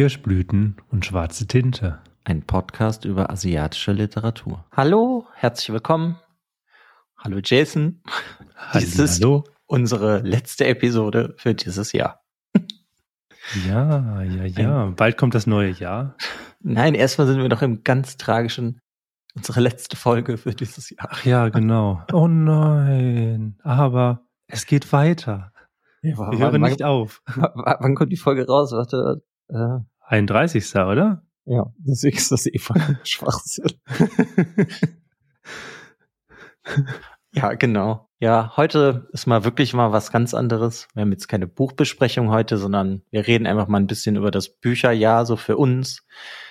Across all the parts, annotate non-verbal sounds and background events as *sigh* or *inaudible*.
Kirschblüten und schwarze Tinte. Ein Podcast über asiatische Literatur. Hallo, herzlich willkommen. Hallo Jason. Dies ist Hallo. unsere letzte Episode für dieses Jahr. Ja, ja, ja. Bald kommt das neue Jahr. Nein, erstmal sind wir noch im ganz tragischen, unsere letzte Folge für dieses Jahr. Ach ja, genau. Oh nein. Aber es geht weiter. Wir Wir hören nicht auf. Wann kommt die Folge raus? Warte, äh, 31. oder? ja, deswegen ist das eh voll *laughs* Schwachsinn. *laughs* Ja, genau. Ja, heute ist mal wirklich mal was ganz anderes. Wir haben jetzt keine Buchbesprechung heute, sondern wir reden einfach mal ein bisschen über das Bücherjahr so für uns.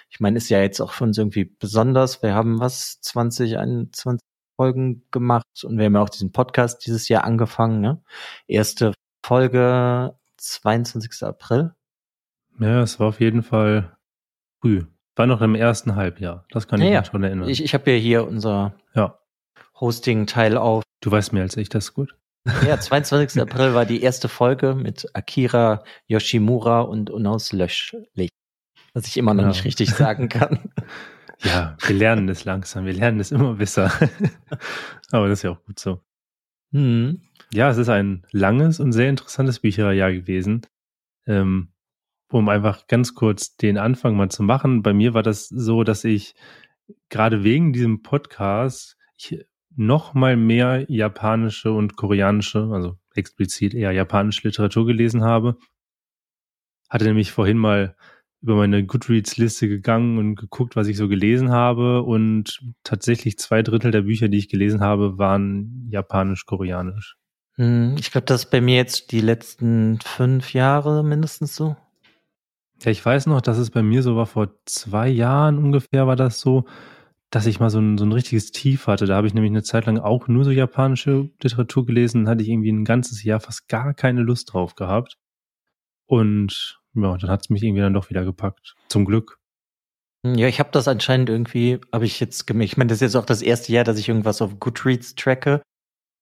Ich meine, ist ja jetzt auch für uns irgendwie besonders. Wir haben was 20, 21 Folgen gemacht und wir haben ja auch diesen Podcast dieses Jahr angefangen. Ne? Erste Folge 22. April. Ja, es war auf jeden Fall früh. War noch im ersten Halbjahr. Das kann ich Ja, ja. mich schon erinnern. Ich, ich habe ja hier unser ja, Hosting-Teil auf. du weißt mehr als ich, das ist gut. *laughs* Ja, 22. *laughs* April war die erste Folge mit Akira Yoshimura und Unaus Löschlich. Was ich immer noch Ja. nicht richtig sagen kann. *laughs* Ja, wir lernen es langsam. Wir lernen es immer besser. Aber das ist ja auch gut so. Hm. Ja, es ist ein langes und sehr interessantes Bücherjahr gewesen. Ähm, um einfach ganz kurz den Anfang mal zu machen. Bei mir war das so, dass ich gerade wegen diesem Podcast noch mal mehr japanische und koreanische, also explizit eher japanische Literatur gelesen habe. Hatte nämlich vorhin mal über meine Goodreads-Liste gegangen und geguckt, was ich so gelesen habe. Und tatsächlich zwei Drittel der Bücher, die ich gelesen habe, waren japanisch-koreanisch. Hm, Ich glaube, das ist bei mir jetzt die letzten fünf Jahre mindestens so. Ja, ich weiß noch, dass es bei mir so war, vor zwei Jahren ungefähr war das so, dass ich mal so ein, so ein richtiges Tief hatte. Da habe ich nämlich eine Zeit lang auch nur so japanische Literatur gelesen, hatte ich irgendwie ein ganzes Jahr fast gar keine Lust drauf gehabt. Und ja, dann hat es mich irgendwie dann doch wieder gepackt. Zum Glück. Hm, Ja, ich habe das anscheinend irgendwie, habe ich jetzt gemerkt. Ich meine, das ist jetzt auch das erste Jahr, dass ich irgendwas auf Goodreads tracke.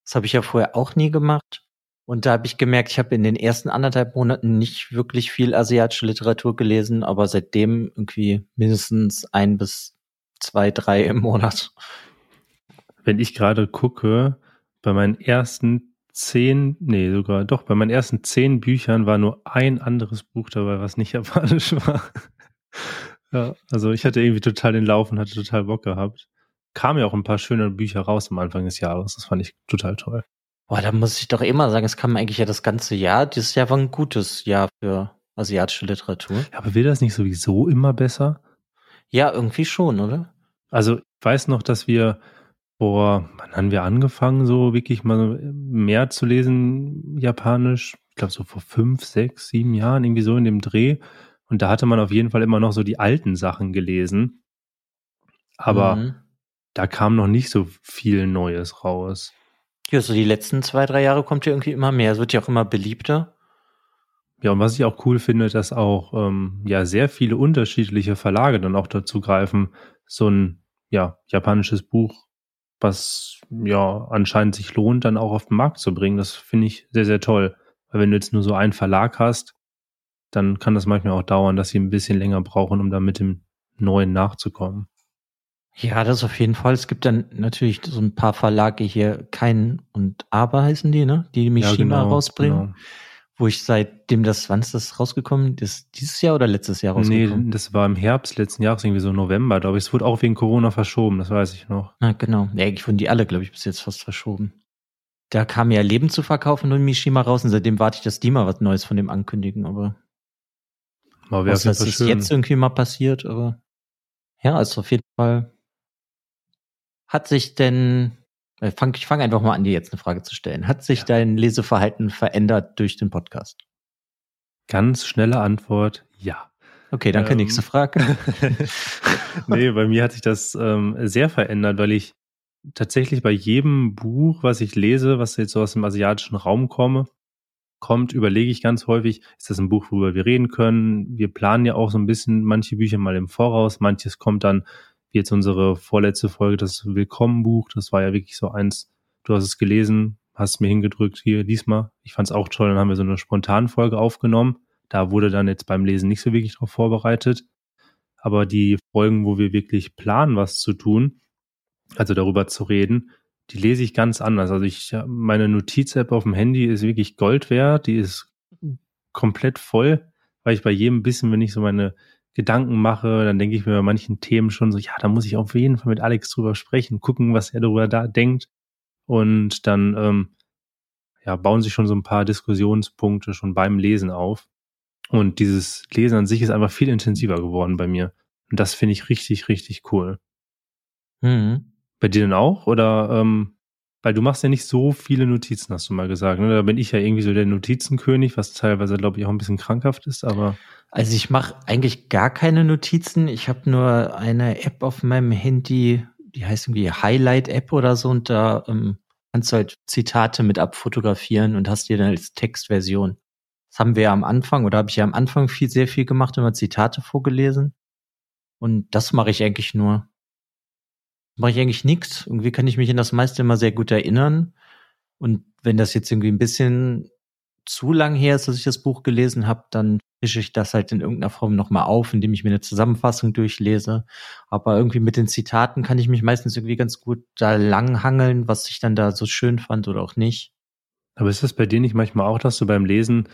Das habe ich ja vorher auch nie gemacht. Und da habe ich gemerkt, ich habe in den ersten anderthalb Monaten nicht wirklich viel asiatische Literatur gelesen, aber seitdem irgendwie mindestens ein bis zwei, drei im Monat. Wenn ich gerade gucke, bei meinen ersten zehn, nee, sogar doch, bei meinen ersten zehn Büchern war nur ein anderes Buch dabei, was nicht japanisch *laughs* war. ja, also ich hatte irgendwie total den Lauf und hatte total Bock gehabt. Kamen ja auch ein paar schöne Bücher raus am Anfang des Jahres. Das fand ich total toll. Boah, da muss ich doch immer sagen, es kam eigentlich ja das ganze Jahr. Dieses Jahr war ein gutes Jahr für asiatische Literatur. Ja, aber wird das nicht sowieso immer besser? Ja, irgendwie schon, oder? Also ich weiß noch, dass wir vor, wann haben wir angefangen, so wirklich mal mehr zu lesen, Japanisch? Ich glaube so vor fünf, sechs, sieben Jahren, irgendwie so in dem Dreh. Und da hatte man auf jeden Fall immer noch so die alten Sachen gelesen. Aber Mhm. da kam noch nicht so viel Neues raus. Ja, so die letzten zwei, drei Jahre kommt ja irgendwie immer mehr. Es wird ja auch immer beliebter. Ja, und was ich auch cool finde, dass auch ähm, ja sehr viele unterschiedliche Verlage dann auch dazu greifen, so ein ja japanisches Buch, was ja anscheinend sich lohnt, dann auch auf den Markt zu bringen. Das finde ich sehr, sehr toll. Weil wenn du jetzt nur so einen Verlag hast, dann kann das manchmal auch dauern, dass sie ein bisschen länger brauchen, um da mit dem Neuen nachzukommen. Ja, das auf jeden Fall. Es gibt dann natürlich so ein paar Verlage hier, Kein und Aber heißen die, ne? Die Mishima rausbringen. genau. Wo ich seitdem das, wann ist das rausgekommen? Das dieses Jahr oder letztes Jahr Nee, rausgekommen? das war im Herbst letzten Jahres, irgendwie so November, glaube ich. Es wurde auch wegen Corona verschoben, das weiß ich noch. Ah, genau. Ja, eigentlich wurden die alle, glaube ich, bis jetzt fast verschoben. Da kam ja Leben zu verkaufen und Mishima raus und seitdem warte ich, dass die mal was Neues von dem ankündigen, aber Aber wäre es jetzt irgendwie mal passiert, aber ja, also auf jeden Fall hat sich denn, äh, fang, ich fange einfach mal an, dir jetzt eine Frage zu stellen. Hat sich Ja. dein Leseverhalten verändert durch den Podcast? Ganz schnelle Antwort, ja. Okay, danke, Ähm. nächste Frage. *laughs* nee, bei mir hat sich das ähm, sehr verändert, weil ich tatsächlich bei jedem Buch, was ich lese, was jetzt so aus dem asiatischen Raum komme, kommt, überlege ich ganz häufig, ist das ein Buch, worüber wir reden können? Wir planen ja auch so ein bisschen manche Bücher mal im Voraus, manches kommt dann, wie jetzt unsere vorletzte Folge, das Willkommenbuch, das war ja wirklich so eins, du hast es gelesen, hast mir hingedrückt, hier, lies mal. Ich fand es auch toll, dann haben wir so eine Spontanfolge aufgenommen. Da wurde dann jetzt beim Lesen nicht so wirklich darauf vorbereitet. Aber die Folgen, wo wir wirklich planen, was zu tun, also darüber zu reden, die lese ich ganz anders. Also ich, meine Notiz-App auf dem Handy ist wirklich Gold wert. Die ist komplett voll, weil ich bei jedem bisschen, wenn ich so meine Gedanken mache, dann denke ich mir bei manchen Themen schon so, ja, da muss ich auf jeden Fall mit Alex drüber sprechen, gucken, was er darüber da denkt. Und dann ähm, ja, bauen sich schon so ein paar Diskussionspunkte schon beim Lesen auf. Und dieses Lesen an sich ist einfach viel intensiver geworden bei mir. Und das finde ich richtig, richtig cool. Mhm. Bei dir denn auch? Oder ähm, weil du machst ja nicht so viele Notizen, hast du mal gesagt. Ne? Da bin ich ja irgendwie so der Notizenkönig, was teilweise, glaube ich, auch ein bisschen krankhaft ist, aber. Also ich mache eigentlich gar keine Notizen. Ich habe nur eine App auf meinem Handy, die heißt irgendwie Highlight-App oder so, und da ähm, kannst du halt Zitate mit abfotografieren und hast die dann als Textversion. Das haben wir ja am Anfang, oder habe ich ja am Anfang viel, sehr viel gemacht, immer Zitate vorgelesen. Und das mache ich eigentlich nur mache ich eigentlich nichts. Irgendwie kann ich mich in das meiste immer sehr gut erinnern. Und wenn das jetzt irgendwie ein bisschen zu lang her ist, dass ich das Buch gelesen habe, dann frische ich das halt in irgendeiner Form nochmal auf, indem ich mir eine Zusammenfassung durchlese. Aber irgendwie mit den Zitaten kann ich mich meistens irgendwie ganz gut da langhangeln, was ich dann da so schön fand oder auch nicht. Aber ist das bei dir nicht manchmal auch, dass du beim Lesen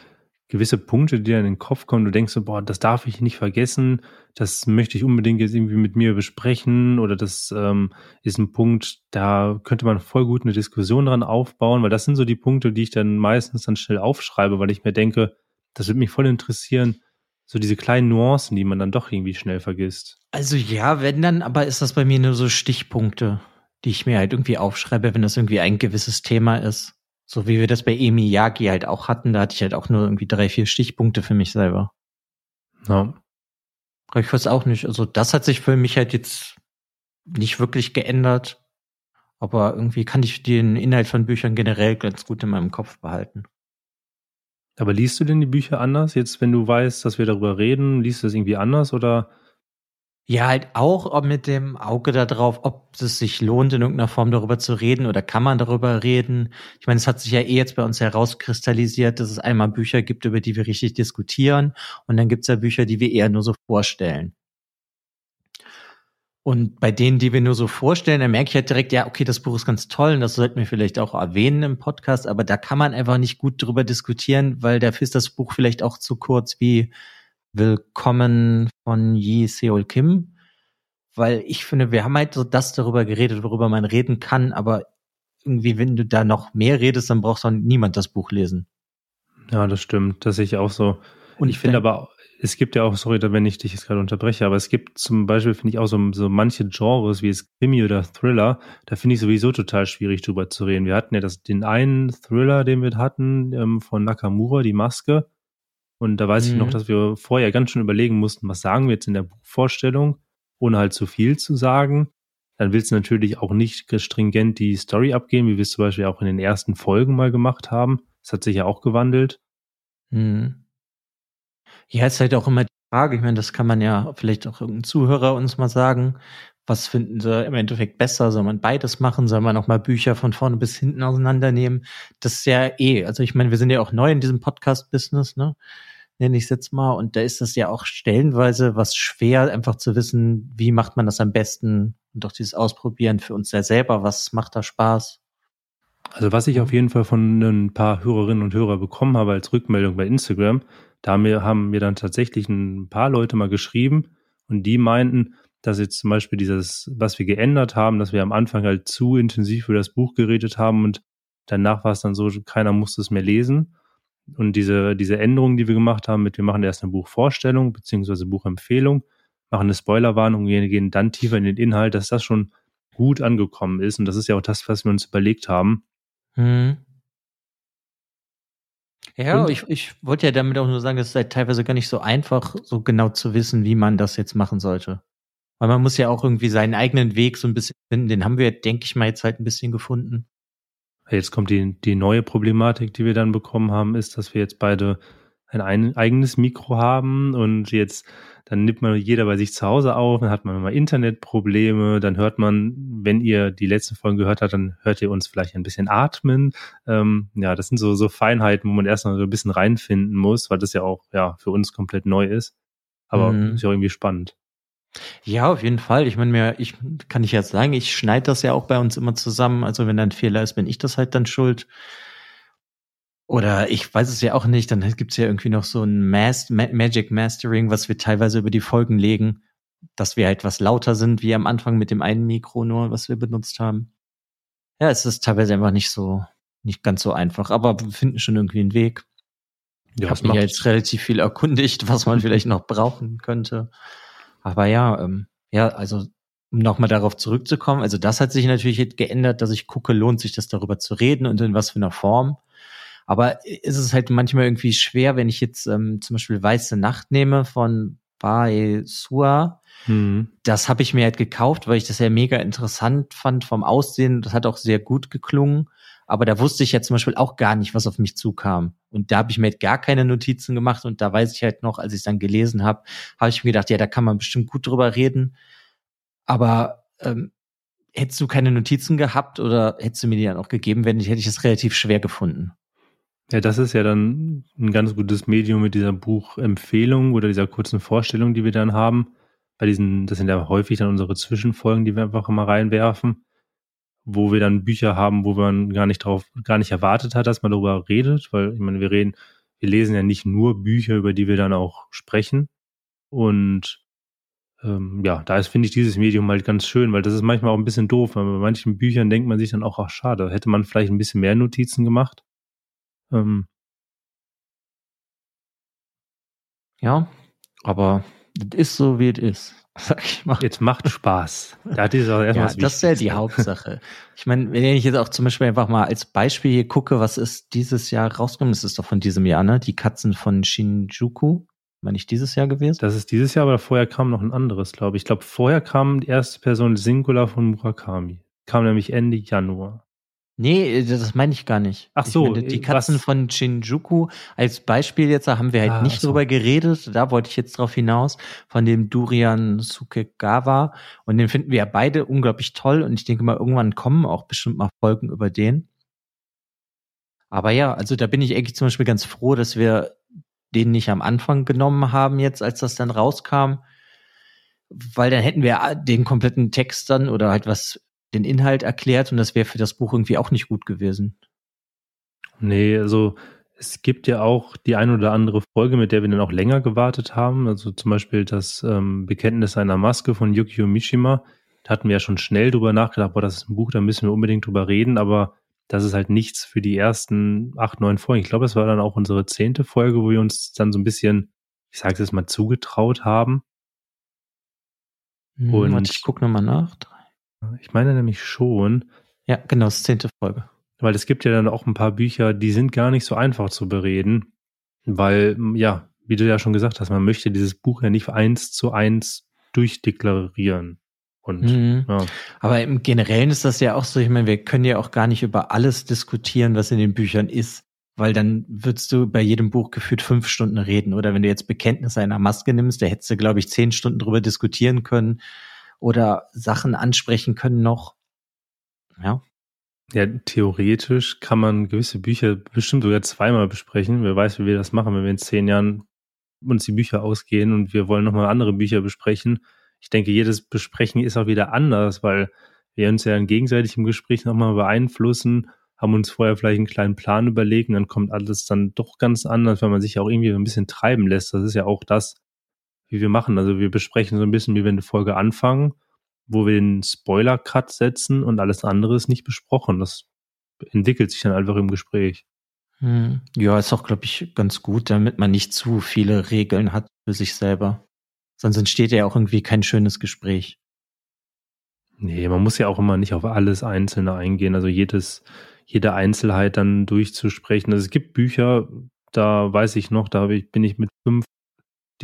gewisse Punkte, die dir in den Kopf kommen, du denkst so, boah, das darf ich nicht vergessen, das möchte ich unbedingt jetzt irgendwie mit mir besprechen oder das ähm, ist ein Punkt, da könnte man voll gut eine Diskussion dran aufbauen, weil das sind so die Punkte, die ich dann meistens dann schnell aufschreibe, weil ich mir denke, das würde mich voll interessieren, so diese kleinen Nuancen, die man dann doch irgendwie schnell vergisst. Also ja, wenn dann, aber ist das bei mir nur so Stichpunkte, die ich mir halt irgendwie aufschreibe, wenn das irgendwie ein gewisses Thema ist. So wie wir das bei Emi Yagi halt auch hatten, da hatte ich halt auch nur irgendwie drei, vier Stichpunkte für mich selber. Ja. Aber ich weiß auch nicht. Also das hat sich für mich halt jetzt nicht wirklich geändert. Aber irgendwie kann ich den Inhalt von Büchern generell ganz gut in meinem Kopf behalten. Aber liest du denn die Bücher anders? Jetzt, wenn du weißt, dass wir darüber reden, liest du das irgendwie anders oder ja, halt auch mit dem Auge darauf, ob es sich lohnt, in irgendeiner Form darüber zu reden oder kann man darüber reden. Ich meine, es hat sich ja eh jetzt bei uns herauskristallisiert, dass es einmal Bücher gibt, über die wir richtig diskutieren und dann gibt es ja Bücher, die wir eher nur so vorstellen. Und bei denen, die wir nur so vorstellen, da merke ich halt direkt, ja, okay, das Buch ist ganz toll und das sollten wir vielleicht auch erwähnen im Podcast, aber da kann man einfach nicht gut drüber diskutieren, weil dafür ist das Buch vielleicht auch zu kurz wie Willkommen von Yi Seol Kim, weil ich finde, wir haben halt so das darüber geredet, worüber man reden kann, aber irgendwie, wenn du da noch mehr redest, dann brauchst du niemand das Buch lesen. Ja, das stimmt. Das sehe ich auch so. Und ich finde aber, es gibt ja auch, sorry, wenn ich dich jetzt gerade unterbreche, aber es gibt zum Beispiel, finde ich auch so, so manche Genres, wie es Krimi oder Thriller, da finde ich sowieso total schwierig drüber zu reden. Wir hatten ja das, den einen Thriller, den wir hatten, ähm, von Nakamura, die Maske. Und da weiß mhm. ich noch, mhm. dass wir vorher ganz schön überlegen mussten, was sagen wir jetzt in der Buchvorstellung, ohne halt zu viel zu sagen. Dann willst du natürlich auch nicht stringent die Story abgeben, wie wir es zum Beispiel auch in den ersten Folgen mal gemacht haben. Das hat sich ja auch gewandelt. Mhm. Ja, ist halt auch immer die Frage, ich meine, das kann man ja vielleicht auch irgendein Zuhörer uns mal sagen. Was finden sie im Endeffekt besser? Soll man beides machen? Soll man auch mal Bücher von vorne bis hinten auseinandernehmen? Das ist ja eh, also ich meine, wir sind ja auch neu in diesem Podcast-Business, ne? Nenne ich es jetzt mal. Und da ist es ja auch stellenweise was schwer, einfach zu wissen, wie macht man das am besten und doch dieses Ausprobieren für uns ja selber, was macht da Spaß. Also was ich auf jeden Fall von ein paar Hörerinnen und Hörer bekommen habe als Rückmeldung bei Instagram, da haben mir dann tatsächlich ein paar Leute mal geschrieben und die meinten, dass jetzt zum Beispiel dieses, was wir geändert haben, dass wir am Anfang halt zu intensiv über das Buch geredet haben und danach war es dann so, keiner musste es mehr lesen. Und diese, diese Änderungen, die wir gemacht haben, mit wir machen erst eine Buchvorstellung beziehungsweise Buchempfehlung, machen eine Spoilerwarnung, wir gehen dann tiefer in den Inhalt, dass das schon gut angekommen ist. Und das ist ja auch das, was wir uns überlegt haben. Hm. Ja, und, ich, ich wollte ja damit auch nur sagen, es ist halt teilweise gar nicht so einfach, so genau zu wissen, wie man das jetzt machen sollte. Weil man muss ja auch irgendwie seinen eigenen Weg so ein bisschen finden. Den haben wir, denke ich mal, jetzt halt ein bisschen gefunden. Jetzt kommt die, die neue Problematik, die wir dann bekommen haben, ist, dass wir jetzt beide ein, ein eigenes Mikro haben und jetzt dann nimmt man jeder bei sich zu Hause auf, dann hat man mal Internetprobleme, dann hört man, wenn ihr die letzten Folgen gehört habt, dann hört ihr uns vielleicht ein bisschen atmen. Ähm, ja, das sind so, so Feinheiten, wo man erstmal so ein bisschen reinfinden muss, weil das ja auch ja für uns komplett neu ist. Aber mhm. ist ja auch irgendwie spannend. Ja, auf jeden Fall. Ich meine, mir, ich kann ich jetzt sagen, ich schneide das ja auch bei uns immer zusammen. Also wenn da ein Fehler ist, bin ich das halt dann schuld. Oder ich weiß es ja auch nicht, dann gibt's ja irgendwie noch so ein Mas Magic Mastering, was wir teilweise über die Folgen legen, dass wir halt was lauter sind, wie am Anfang mit dem einen Mikro nur, was wir benutzt haben. Ja, es ist teilweise einfach nicht so, nicht ganz so einfach, aber wir finden schon irgendwie einen Weg. Ja, ich habe mich jetzt relativ viel erkundigt, was man vielleicht noch brauchen könnte. Aber ja, ähm, ja, also um nochmal darauf zurückzukommen, also das hat sich natürlich geändert, dass ich gucke, lohnt sich das darüber zu reden und in was für einer Form. Aber ist es halt manchmal irgendwie schwer, wenn ich jetzt ähm, zum Beispiel Weiße Nacht nehme von Bae Sua. Mhm. Das habe ich mir halt gekauft, weil ich das ja mega interessant fand vom Aussehen. Das hat auch sehr gut geklungen. Aber da wusste ich ja zum Beispiel auch gar nicht, was auf mich zukam. Und da habe ich mir halt gar keine Notizen gemacht. Und da weiß ich halt noch, als ich es dann gelesen habe, habe ich mir gedacht, ja, da kann man bestimmt gut drüber reden. Aber ähm, hättest du keine Notizen gehabt oder hättest du mir die dann auch gegeben, wenn nicht, hätte ich es relativ schwer gefunden. Ja, das ist ja dann ein ganz gutes Medium mit dieser Buchempfehlung oder dieser kurzen Vorstellung, die wir dann haben. Bei diesen, das sind ja häufig dann unsere Zwischenfolgen, die wir einfach immer reinwerfen, wo wir dann Bücher haben, wo man gar nicht drauf, gar nicht erwartet hat, dass man darüber redet, weil ich meine, wir reden, wir lesen ja nicht nur Bücher, über die wir dann auch sprechen. Und ähm, ja, da ist, finde ich, dieses Medium halt ganz schön, weil das ist manchmal auch ein bisschen doof, weil bei manchen Büchern denkt man sich dann auch, ach schade, hätte man vielleicht ein bisschen mehr Notizen gemacht. Ähm, ja, aber es ist so, wie es ist. Sag ich mal. Jetzt macht Spaß. Da ist auch erstmal ja, das ist ja die Hauptsache. Ich meine, wenn ich jetzt auch zum Beispiel einfach mal als Beispiel hier gucke, was ist dieses Jahr rausgekommen? Das ist doch von diesem Jahr, ne? Die Katzen von Shinjuku. Meine ich dieses Jahr gewesen? Das ist dieses Jahr, aber vorher kam noch ein anderes, glaube ich. Ich glaube, vorher kam die erste Person Singular von Murakami. Kam nämlich Ende Januar. Nee, äh, das meine ich gar nicht. Ach so. Meine, die Katzen was? von Shinjuku als Beispiel jetzt, da haben wir halt ah, nicht so. drüber geredet. Da wollte ich jetzt drauf hinaus. Von dem Durian Sukegawa. Und den finden wir ja beide unglaublich toll. Und ich denke mal, irgendwann kommen auch bestimmt mal Folgen über den. Aber ja, also da bin ich eigentlich zum Beispiel ganz froh, dass wir den nicht am Anfang genommen haben jetzt, als das dann rauskam. Weil dann hätten wir den kompletten Text dann oder halt was den Inhalt erklärt und das wäre für das Buch irgendwie auch nicht gut gewesen. Nee, also es gibt ja auch die ein oder andere Folge, mit der wir dann auch länger gewartet haben. Also zum Beispiel das ähm, Bekenntnis einer Maske von Yukio Mishima. Da hatten wir ja schon schnell drüber nachgedacht, boah, das ist ein Buch, da müssen wir unbedingt drüber reden, aber das ist halt nichts für die ersten acht, neun Folgen. Ich glaube, es war dann auch unsere zehnte Folge, wo wir uns dann so ein bisschen, ich sage es jetzt mal, zugetraut haben. Hm, und ich gucke nochmal nach. Ich meine nämlich schon. Ja, genau, das zehnte Folge. Weil es gibt ja dann auch ein paar Bücher, die sind gar nicht so einfach zu bereden, weil, ja, wie du ja schon gesagt hast, man möchte dieses Buch ja nicht eins zu eins durchdeklarieren. Und, mhm. ja. Aber im Generellen ist das ja auch so, ich meine, wir können ja auch gar nicht über alles diskutieren, was in den Büchern ist, weil dann würdest du bei jedem Buch gefühlt fünf Stunden reden. Oder wenn du jetzt Bekenntnisse einer Maske nimmst, da hättest du, glaube ich, zehn Stunden drüber diskutieren können oder Sachen ansprechen können noch. Ja. Ja, theoretisch kann man gewisse Bücher bestimmt sogar zweimal besprechen. Wer weiß, wie wir das machen, wenn wir in zehn Jahren uns die Bücher ausgehen und wir wollen nochmal andere Bücher besprechen. Ich denke, jedes Besprechen ist auch wieder anders, weil wir uns ja gegenseitig im Gespräch nochmal beeinflussen, haben uns vorher vielleicht einen kleinen Plan überlegt und dann kommt alles dann doch ganz anders, weil man sich ja auch irgendwie ein bisschen treiben lässt. Das ist ja auch das, wie wir machen. Also wir besprechen so ein bisschen, wie wir eine Folge anfangen, wo wir den Spoiler-Cut setzen und alles andere ist nicht besprochen. Das entwickelt sich dann einfach im Gespräch. Hm. Ja, ist auch, glaube ich, ganz gut, damit man nicht zu viele Regeln hat für sich selber. Sonst entsteht ja auch irgendwie kein schönes Gespräch. Nee, man muss ja auch immer nicht auf alles Einzelne eingehen, also jedes, jede Einzelheit dann durchzusprechen. Also es gibt Bücher, da weiß ich noch, da bin ich mit fünf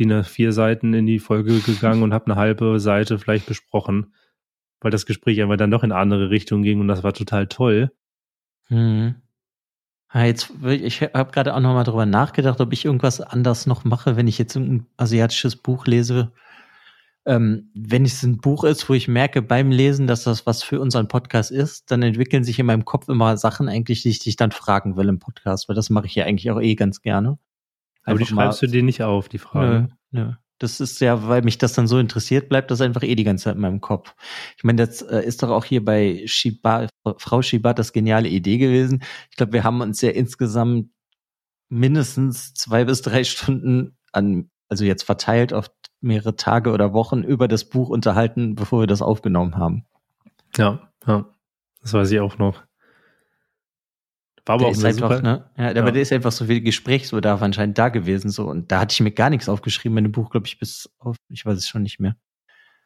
DIN A4 Seiten in die Folge gegangen und habe eine halbe Seite vielleicht besprochen, weil das Gespräch einfach dann doch in andere Richtung ging und das war total toll. Mhm. Jetzt, ich habe gerade auch noch mal drüber nachgedacht, ob ich irgendwas anders noch mache, wenn ich jetzt ein asiatisches Buch lese. Ähm, wenn es ein Buch ist, wo ich merke beim Lesen, dass das was für unseren Podcast ist, dann entwickeln sich in meinem Kopf immer Sachen eigentlich, die ich dich dann fragen will im Podcast, weil das mache ich ja eigentlich auch eh ganz gerne. Aber die schreibst du dir nicht auf, die Frage. Nö, nö. Das ist ja, weil mich das dann so interessiert, bleibt das einfach eh die ganze Zeit in meinem Kopf. Ich meine, das äh, ist doch auch hier bei Shiba, Frau Shiba das geniale Idee gewesen. Ich glaube, wir haben uns ja insgesamt mindestens zwei bis drei Stunden an, also jetzt verteilt auf mehrere Tage oder Wochen über das Buch unterhalten, bevor wir das aufgenommen haben. Ja, ja. Das weiß ich auch noch. War aber der auch ist einfach, super. ne? Ja, ja, aber der ist einfach so viel Gesprächsbedarf anscheinend da gewesen, so. Und da hatte ich mir gar nichts aufgeschrieben in dem Buch, glaube ich, bis auf, ich weiß es schon nicht mehr.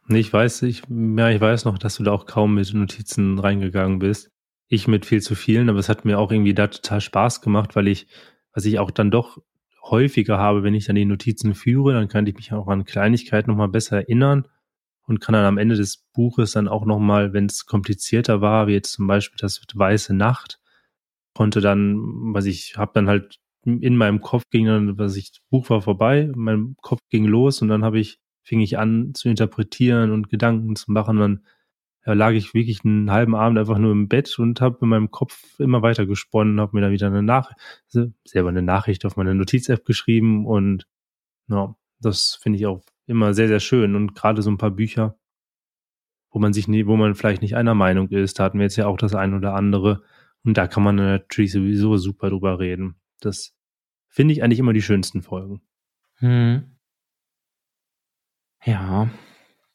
Nee, ich weiß, ich, ja, ich weiß noch, dass du da auch kaum mit Notizen reingegangen bist. Ich mit viel zu vielen, aber es hat mir auch irgendwie da total Spaß gemacht, weil ich, was ich auch dann doch häufiger habe, wenn ich dann die Notizen führe, dann kann ich mich auch an Kleinigkeiten nochmal besser erinnern und kann dann am Ende des Buches dann auch nochmal, wenn es komplizierter war, wie jetzt zum Beispiel das Weiße Nacht, konnte dann, was ich habe dann halt in meinem Kopf ging dann, was ich, das Buch war vorbei, mein Kopf ging los und dann habe ich, fing ich an zu interpretieren und Gedanken zu machen. Dann ja, lag ich wirklich einen halben Abend einfach nur im Bett und habe in meinem Kopf immer weiter gesponnen, habe mir dann wieder eine Nachricht, selber eine Nachricht auf meine Notiz-App geschrieben und ja, das finde ich auch immer sehr, sehr schön. Und gerade so ein paar Bücher, wo man sich nie, wo man vielleicht nicht einer Meinung ist, da hatten wir jetzt ja auch das ein oder andere, und da kann man natürlich sowieso super drüber reden. Das finde ich eigentlich immer die schönsten Folgen. Hm. Ja.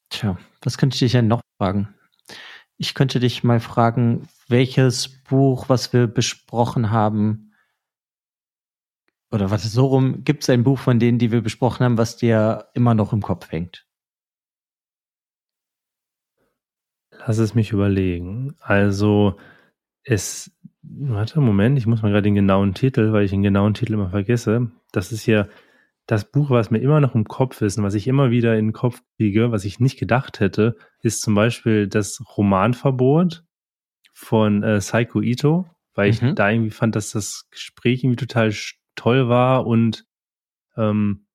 Tja, was könnte ich dich denn noch fragen? Ich könnte dich mal fragen, welches Buch, was wir besprochen haben, oder was so rum, gibt es ein Buch von denen, die wir besprochen haben, was dir immer noch im Kopf hängt? Lass es mich überlegen. Also, es Warte, Moment, ich muss mal gerade den genauen Titel, weil ich den genauen Titel immer vergesse. Das ist ja das Buch, was mir immer noch im Kopf ist und was ich immer wieder in den Kopf kriege, was ich nicht gedacht hätte, ist zum Beispiel das Romanverbot von äh, Saiko Ito, weil ich mhm. da irgendwie fand, dass das Gespräch irgendwie total toll war und ähm,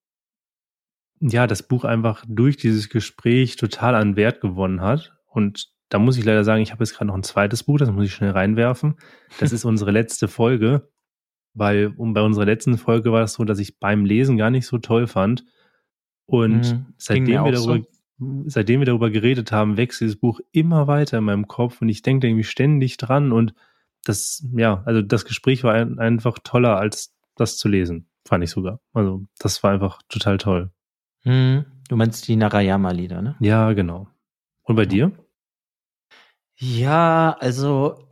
ja, das Buch einfach durch dieses Gespräch total an Wert gewonnen hat. Und da muss ich leider sagen, ich habe jetzt gerade noch ein zweites Buch, das muss ich schnell reinwerfen. Das ist *laughs* unsere letzte Folge, weil um bei unserer letzten Folge war es so, dass ich beim Lesen gar nicht so toll fand. Und mhm, seitdem wir darüber, so. seitdem wir darüber geredet haben, wächst dieses Buch immer weiter in meinem Kopf und ich denke irgendwie ständig dran und das, ja, also das Gespräch war ein, einfach toller als das zu lesen, fand ich sogar. Also das war einfach total toll. Mhm. Du meinst die Narayama-Lieder, ne? Ja, genau. Und bei dir? Ja, also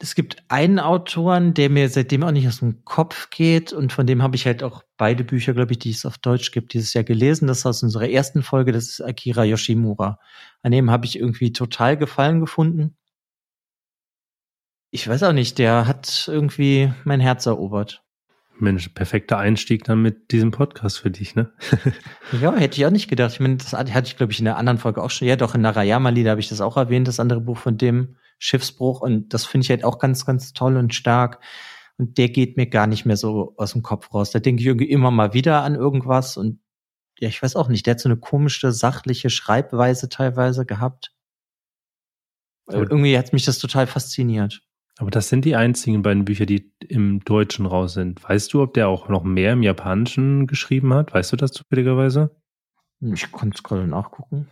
es gibt einen Autoren, der mir seitdem auch nicht aus dem Kopf geht und von dem habe ich halt auch beide Bücher, glaube ich, die es auf Deutsch gibt, dieses Jahr gelesen. Das ist aus unserer ersten Folge, das ist Akira Yoshimura. An dem habe ich irgendwie total Gefallen gefunden. Ich weiß auch nicht, der hat irgendwie mein Herz erobert. Mensch, perfekter Einstieg dann mit diesem Podcast für dich, ne? *laughs* ja, hätte ich auch nicht gedacht. Ich meine, das hatte ich, glaube ich, in der anderen Folge auch schon. Ja, doch, in Narayama da habe ich das auch erwähnt, das andere Buch von dem Schiffsbruch. Und das finde ich halt auch ganz, ganz toll und stark. Und der geht mir gar nicht mehr so aus dem Kopf raus. Da denke ich irgendwie immer mal wieder an irgendwas. Und ja, ich weiß auch nicht, der hat so eine komische, sachliche Schreibweise teilweise gehabt. Irgendwie hat mich das total fasziniert. Aber das sind die einzigen beiden Bücher, die im Deutschen raus sind. Weißt du, ob der auch noch mehr im Japanischen geschrieben hat? Weißt du das zufälligerweise? Ich konnte es gerade nachgucken.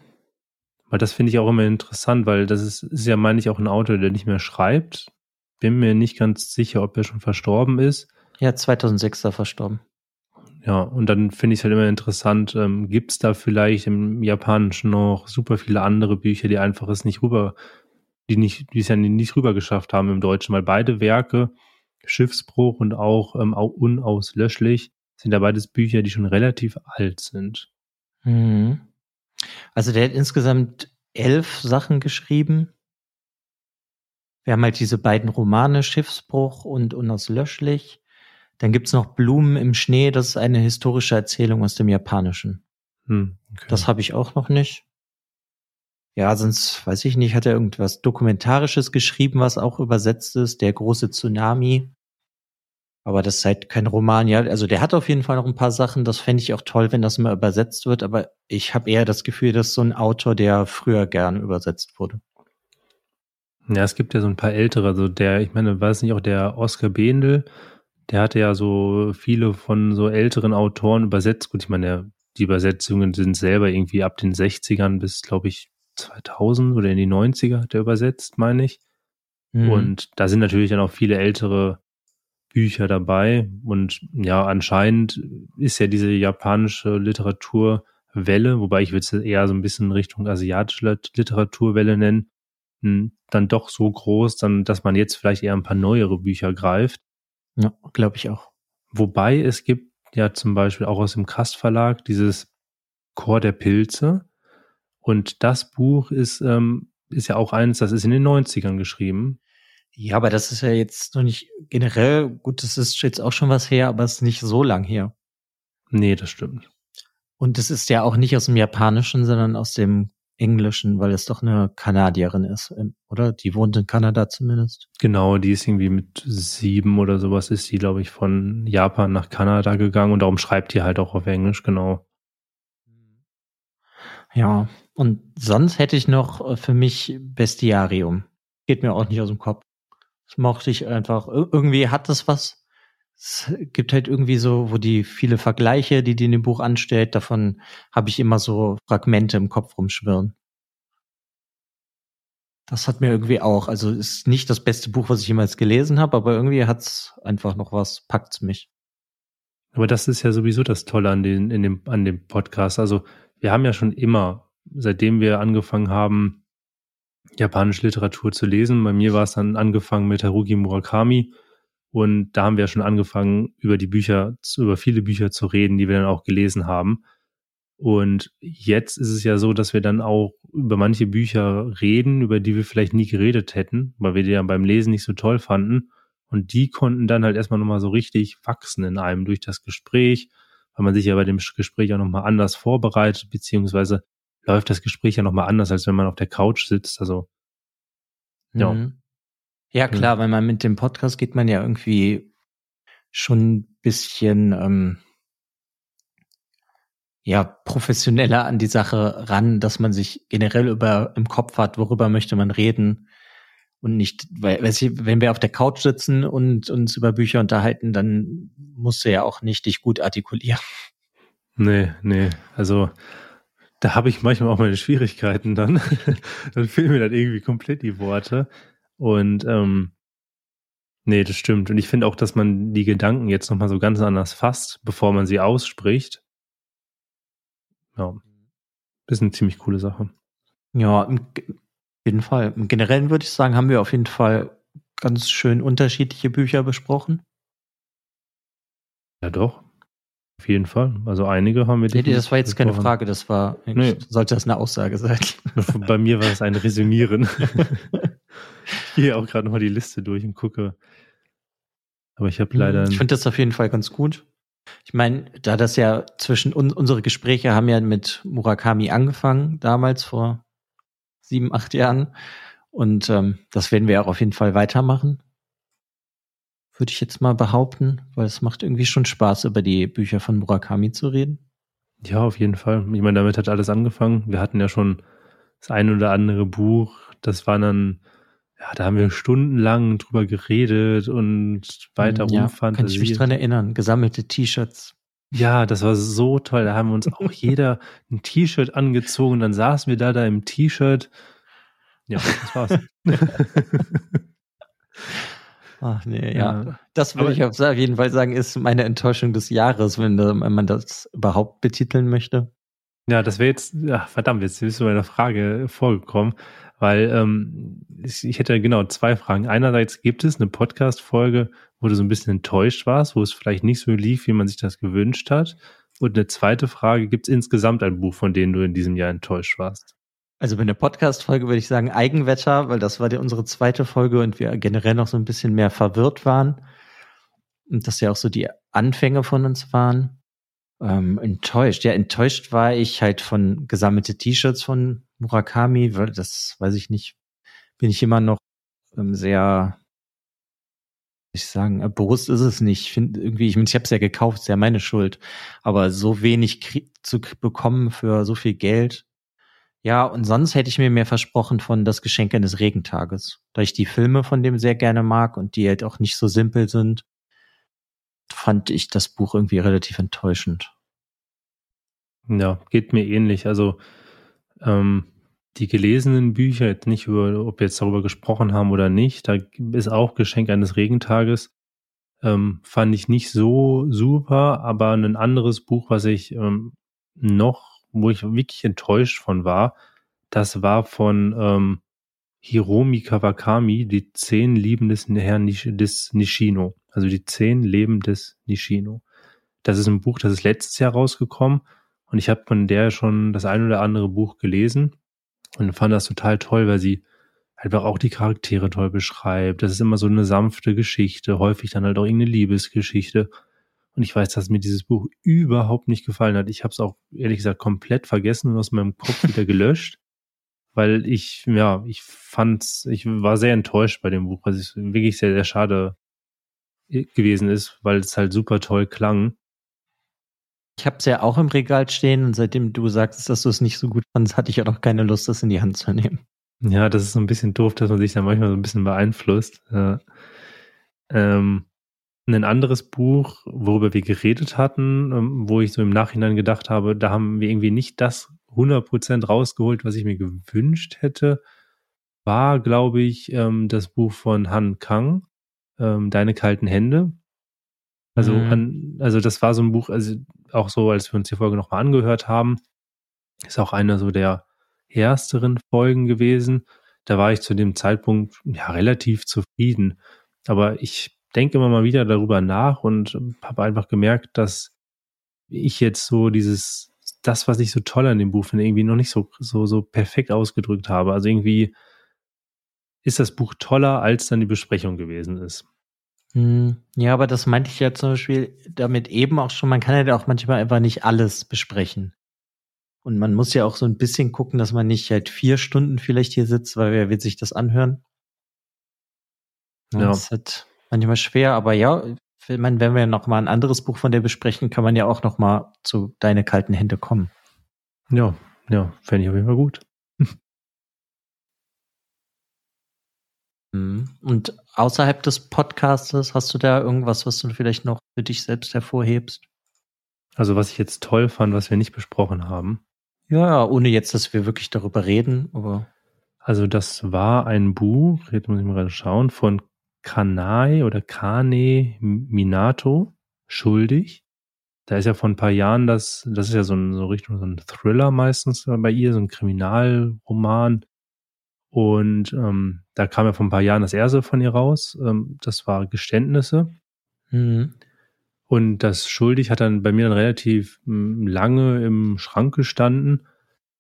Weil das finde ich auch immer interessant, weil das ist, ist ja, meine ich, auch ein Autor, der nicht mehr schreibt. Bin mir nicht ganz sicher, ob er schon verstorben ist. Ja, 2006 er verstorben. Ja, und dann finde ich es halt immer interessant, ähm, gibt es da vielleicht im Japanischen noch super viele andere Bücher, die einfach es nicht rüber die nicht, die es ja nicht rüber geschafft haben im Deutschen, weil beide Werke, Schiffsbruch und auch ähm, unauslöschlich, sind ja beides Bücher, die schon relativ alt sind. Mhm. Also der hat insgesamt elf Sachen geschrieben. Wir haben halt diese beiden Romane, Schiffsbruch und Unauslöschlich. Dann gibt's noch Blumen im Schnee, das ist eine historische Erzählung aus dem Japanischen. Hm, okay. Das habe ich auch noch nicht. Ja, sonst weiß ich nicht, hat er irgendwas Dokumentarisches geschrieben, was auch übersetzt ist, der große Tsunami. Aber das ist halt kein Roman, ja. Also der hat auf jeden Fall noch ein paar Sachen. Das fände ich auch toll, wenn das mal übersetzt wird. Aber ich habe eher das Gefühl, dass so ein Autor, der früher gern übersetzt wurde. Ja, es gibt ja so ein paar ältere, also der, ich meine, es nicht auch der Oskar Bendel? Der hatte ja so viele von so älteren Autoren übersetzt. Gut, ich meine, die Übersetzungen sind selber irgendwie ab den 60ern bis, glaube ich, 2000 oder in die 90er hat er übersetzt, meine ich. Mhm. Und da sind natürlich dann auch viele ältere Bücher dabei. Und ja, anscheinend ist ja diese japanische Literaturwelle, wobei ich würde es eher so ein bisschen Richtung asiatische Literaturwelle nennen, dann doch so groß, dann, dass man jetzt vielleicht eher ein paar neuere Bücher greift. Ja, glaube ich auch. Wobei es gibt ja zum Beispiel auch aus dem Kast Verlag dieses Chor der Pilze. Und das Buch ist, ähm, ist ja auch eines, das ist in den 90ern geschrieben. Ja, aber das ist ja jetzt noch nicht generell, gut, das ist jetzt auch schon was her, aber es ist nicht so lang her. Nee, das stimmt. Und es ist ja auch nicht aus dem Japanischen, sondern aus dem Englischen, weil es doch eine Kanadierin ist, ähm, oder? Die wohnt in Kanada zumindest. Genau, die ist irgendwie mit sieben oder sowas ist sie, glaube ich, von Japan nach Kanada gegangen und darum schreibt die halt auch auf Englisch, genau. Ja, und sonst hätte ich noch äh, für mich Bestiarium. Geht mir auch nicht aus dem Kopf. Das mochte ich einfach. Irgendwie hat das was. Es gibt halt irgendwie so, wo die viele Vergleiche, die die in dem Buch anstellt, davon habe ich immer so Fragmente im Kopf rumschwirren. Das hat mir irgendwie auch, also ist nicht das beste Buch, was ich jemals gelesen habe, aber irgendwie hat's einfach noch was, packt's mich. Aber das ist ja sowieso das Tolle an, den, in dem, an dem Podcast. Also wir haben ja schon immer, seitdem wir angefangen haben, japanische Literatur zu lesen. Bei mir war es dann angefangen mit Haruki Murakami. Und da haben wir schon angefangen, über die Bücher, über viele Bücher zu reden, die wir dann auch gelesen haben. Und jetzt ist es ja so, dass wir dann auch über manche Bücher reden, über die wir vielleicht nie geredet hätten, weil wir die ja beim Lesen nicht so toll fanden. Und die konnten dann halt erstmal nochmal so richtig wachsen in einem durch das Gespräch, weil man sich ja bei dem Gespräch auch nochmal anders vorbereitet, beziehungsweise läuft das Gespräch ja nochmal anders, als wenn man auf der Couch sitzt. Also, ja. Mhm. Ja, klar, weil man mit dem Podcast geht man ja irgendwie schon ein bisschen ähm, ja professioneller an die Sache ran, dass man sich generell über im Kopf hat, worüber möchte man reden und nicht, weil wenn wir auf der Couch sitzen und uns über Bücher unterhalten, dann musst du ja auch nicht dich gut artikulieren. Nee, nee, also da habe ich manchmal auch meine Schwierigkeiten dann. *laughs* dann fehlen mir dann irgendwie komplett die Worte. Und ähm, nee, das stimmt. Und ich finde auch, dass man die Gedanken jetzt nochmal so ganz anders fasst, bevor man sie ausspricht. Ja. Das ist eine ziemlich coole Sache. Ja, jeden Fall. Im Generellen würde ich sagen, haben wir auf jeden Fall ganz schön unterschiedliche Bücher besprochen. Ja, doch. Auf jeden Fall. Also einige haben wir. Nee, das war jetzt keine Frage, das war, nee. sollte das eine Aussage sein. Bei mir war es ein Resümieren. *laughs* ich gehe auch gerade nochmal die Liste durch und gucke. Aber ich habe leider. Ich finde das auf jeden Fall ganz gut. Ich meine, da das ja zwischen uns, unsere Gespräche haben ja mit Murakami angefangen, damals vor sieben, acht Jahren. Und ähm, das werden wir auch auf jeden Fall weitermachen würde ich jetzt mal behaupten, weil es macht irgendwie schon Spaß, über die Bücher von Murakami zu reden. Ja, auf jeden Fall. Ich meine, damit hat alles angefangen. Wir hatten ja schon das ein oder andere Buch. Das war dann, ja, da haben wir stundenlang drüber geredet und weiter ja, rumfantasiert. Kann ich mich dran erinnern. Gesammelte T-Shirts. Ja, das war so toll. Da haben wir uns auch *laughs* jeder ein T-Shirt angezogen. Dann saßen wir da da im T-Shirt. Ja, das war's. *laughs* Ach nee, ja. ja. Das würde ich auf jeden Fall sagen, ist meine Enttäuschung des Jahres, wenn, wenn man das überhaupt betiteln möchte. Ja, das wäre jetzt, ja, verdammt, jetzt bist du meiner Frage vorgekommen, weil ähm, ich hätte genau zwei Fragen. Einerseits gibt es eine Podcast-Folge, wo du so ein bisschen enttäuscht warst, wo es vielleicht nicht so lief, wie man sich das gewünscht hat. Und eine zweite Frage, gibt es insgesamt ein Buch, von dem du in diesem Jahr enttäuscht warst? Also bei der Podcast-Folge würde ich sagen Eigenwetter, weil das war die, unsere zweite Folge und wir generell noch so ein bisschen mehr verwirrt waren. Und das ja auch so die Anfänge von uns waren. Ähm, enttäuscht. Ja, enttäuscht war ich halt von gesammelte T-Shirts von Murakami, weil das weiß ich nicht, bin ich immer noch ähm, sehr ich sagen, äh, bewusst ist es nicht. Ich finde irgendwie, ich, ich habe es ja gekauft, ist ja meine Schuld. Aber so wenig zu bekommen für so viel Geld. Ja, und sonst hätte ich mir mehr versprochen von das Geschenk eines Regentages. Da ich die Filme von dem sehr gerne mag und die halt auch nicht so simpel sind, fand ich das Buch irgendwie relativ enttäuschend. Ja, geht mir ähnlich. Also ähm, die gelesenen Bücher, jetzt nicht über, ob wir jetzt darüber gesprochen haben oder nicht, da ist auch Geschenk eines Regentages. Ähm, fand ich nicht so super, aber ein anderes Buch, was ich ähm, noch, wo ich wirklich enttäuscht von war, das war von ähm, Hiromi Kawakami, die zehn Lieben des Herrn Nish des Nishino. Also die zehn Leben des Nishino. Das ist ein Buch, das ist letztes Jahr rausgekommen und ich habe von der schon das ein oder andere Buch gelesen und fand das total toll, weil sie einfach auch die Charaktere toll beschreibt. Das ist immer so eine sanfte Geschichte, häufig dann halt auch irgendeine Liebesgeschichte. Und ich weiß, dass mir dieses Buch überhaupt nicht gefallen hat. Ich habe es auch ehrlich gesagt komplett vergessen und aus meinem Kopf wieder gelöscht, weil ich, ja, ich fand's, ich war sehr enttäuscht bei dem Buch, was ich wirklich sehr, sehr schade gewesen ist, weil es halt super toll klang. Ich habe es ja auch im Regal stehen und seitdem du sagst, dass du es nicht so gut fandest, hatte ich ja noch keine Lust, das in die Hand zu nehmen. Ja, das ist so ein bisschen doof, dass man sich da manchmal so ein bisschen beeinflusst. Ja. Ähm, ein anderes Buch, worüber wir geredet hatten, ähm, wo ich so im Nachhinein gedacht habe, da haben wir irgendwie nicht das 100% rausgeholt, was ich mir gewünscht hätte, war, glaube ich, ähm, das Buch von Han Kang, ähm, Deine kalten Hände. Also, mhm. an, also das war so ein Buch, also auch so, als wir uns die Folge nochmal angehört haben, ist auch einer so der ersteren Folgen gewesen. Da war ich zu dem Zeitpunkt ja relativ zufrieden. Aber ich denke immer mal wieder darüber nach und habe einfach gemerkt, dass ich jetzt so dieses, das, was ich so toll an dem Buch finde, irgendwie noch nicht so, so, so perfekt ausgedrückt habe. Also irgendwie ist das Buch toller, als dann die Besprechung gewesen ist. Hm, ja, aber das meinte ich ja zum Beispiel damit eben auch schon, man kann ja auch manchmal einfach nicht alles besprechen. Und man muss ja auch so ein bisschen gucken, dass man nicht halt vier Stunden vielleicht hier sitzt, weil wer will sich das anhören? Ja. Das ist halt manchmal schwer, aber ja, wenn, wir noch mal ein anderes Buch von der besprechen, kann man ja auch noch mal zu Deine kalten Hände kommen. Ja, ja, fände ich auf jeden Fall gut. Und außerhalb des Podcastes hast du da irgendwas, was du vielleicht noch für dich selbst hervorhebst? Also was ich jetzt toll fand, was wir nicht besprochen haben. Ja, ohne jetzt, dass wir wirklich darüber reden, aber. Also das war ein Buch, jetzt muss ich mal gerade schauen, von Kanai oder Kane Minato, Schuldig. Da ist ja vor ein paar Jahren das, das ist ja so, ein, so Richtung so ein Thriller meistens bei ihr, so ein Kriminalroman. Und ähm, da kam ja vor ein paar Jahren das erste von ihr raus. Ähm, das war Geständnisse. Mhm. Und das Schuldig hat dann bei mir dann relativ hm, lange im Schrank gestanden.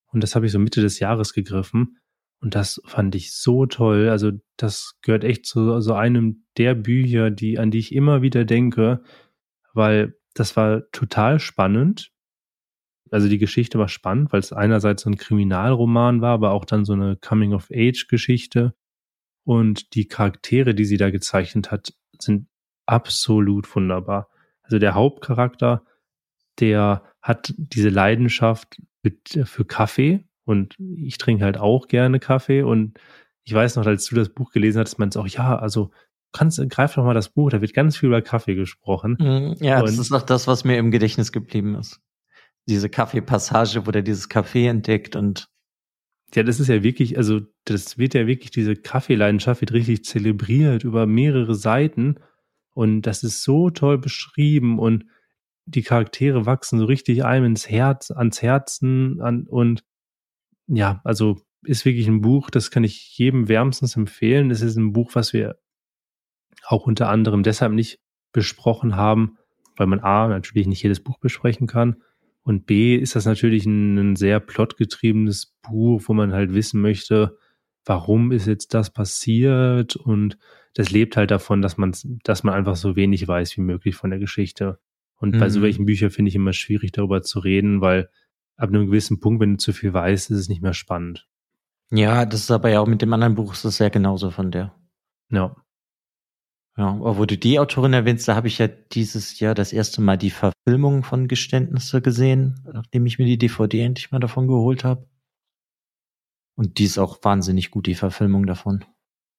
Und das habe ich so Mitte des Jahres gegriffen. Und das fand ich so toll. Also das gehört echt zu so einem der Bücher, die, an die ich immer wieder denke, weil das war total spannend also die Geschichte war spannend, weil es einerseits so ein Kriminalroman war, aber auch dann so eine Coming-of-Age-Geschichte. Und die Charaktere, die sie da gezeichnet hat, sind absolut wunderbar. Also der Hauptcharakter, der hat diese Leidenschaft für Kaffee und ich trinke halt auch gerne Kaffee und ich weiß noch, als du das Buch gelesen hast, meinst du auch, ja, also kannst, greif doch mal das Buch, da wird ganz viel über Kaffee gesprochen. Mhm, ja, und das ist noch das, was mir im Gedächtnis geblieben ist diese Kaffeepassage, wo der dieses Kaffee entdeckt und ja, das ist ja wirklich, also das wird ja wirklich, diese Kaffeeleidenschaft wird richtig zelebriert über mehrere Seiten und das ist so toll beschrieben und die Charaktere wachsen so richtig einem ins Herz, ans Herzen an, und ja, also ist wirklich ein Buch, das kann ich jedem wärmstens empfehlen. Es ist ein Buch, was wir auch unter anderem deshalb nicht besprochen haben, weil man A, natürlich nicht jedes Buch besprechen kann und B ist das natürlich ein, ein sehr plotgetriebenes Buch, wo man halt wissen möchte, warum ist jetzt das passiert und das lebt halt davon, dass man, dass man einfach so wenig weiß wie möglich von der Geschichte. Und mhm. bei so mhm. welchen Büchern finde ich immer schwierig darüber zu reden, weil ab einem gewissen Punkt, wenn du zu viel weißt, ist es nicht mehr spannend. Ja, das ist aber ja auch mit dem anderen Buch ist das ja genauso von der. Ja. Ja, aber wo du die Autorin erwähnst, da habe ich ja dieses Jahr das erste Mal die Verfilmung von Geständnisse gesehen, nachdem ich mir die DVD endlich mal davon geholt habe. Und die ist auch wahnsinnig gut, die Verfilmung davon.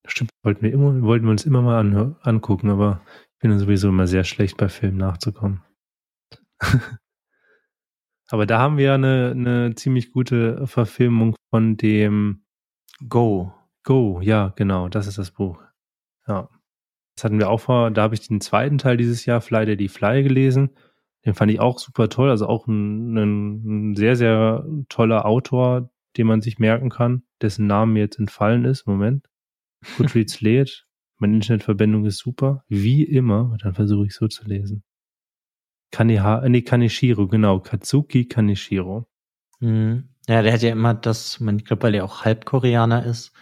Stimmt, wollten wir, immer, wollten wir uns immer mal an, angucken, aber ich bin sowieso immer sehr schlecht bei Filmen nachzukommen. *laughs* aber da haben wir ja eine, eine ziemlich gute Verfilmung von dem Go. Go, ja, genau, das ist das Buch. Ja. Das hatten wir auch vor, da habe ich den zweiten Teil dieses Jahr, Fly Daddy Fly, gelesen. Den fand ich auch super toll, also auch ein, ein sehr, sehr toller Autor, den man sich merken kann, dessen Name mir jetzt entfallen ist. Moment. Goodreads *laughs* lädt. Meine Internetverbindung ist super. Wie immer. Dann versuche ich so zu lesen. Kaneha, nee, Kaneshiro, genau. Katsuki Kaneshiro. Mhm. Ja, der hat ja immer das, ich glaube, weil er auch Halbkoreaner ist,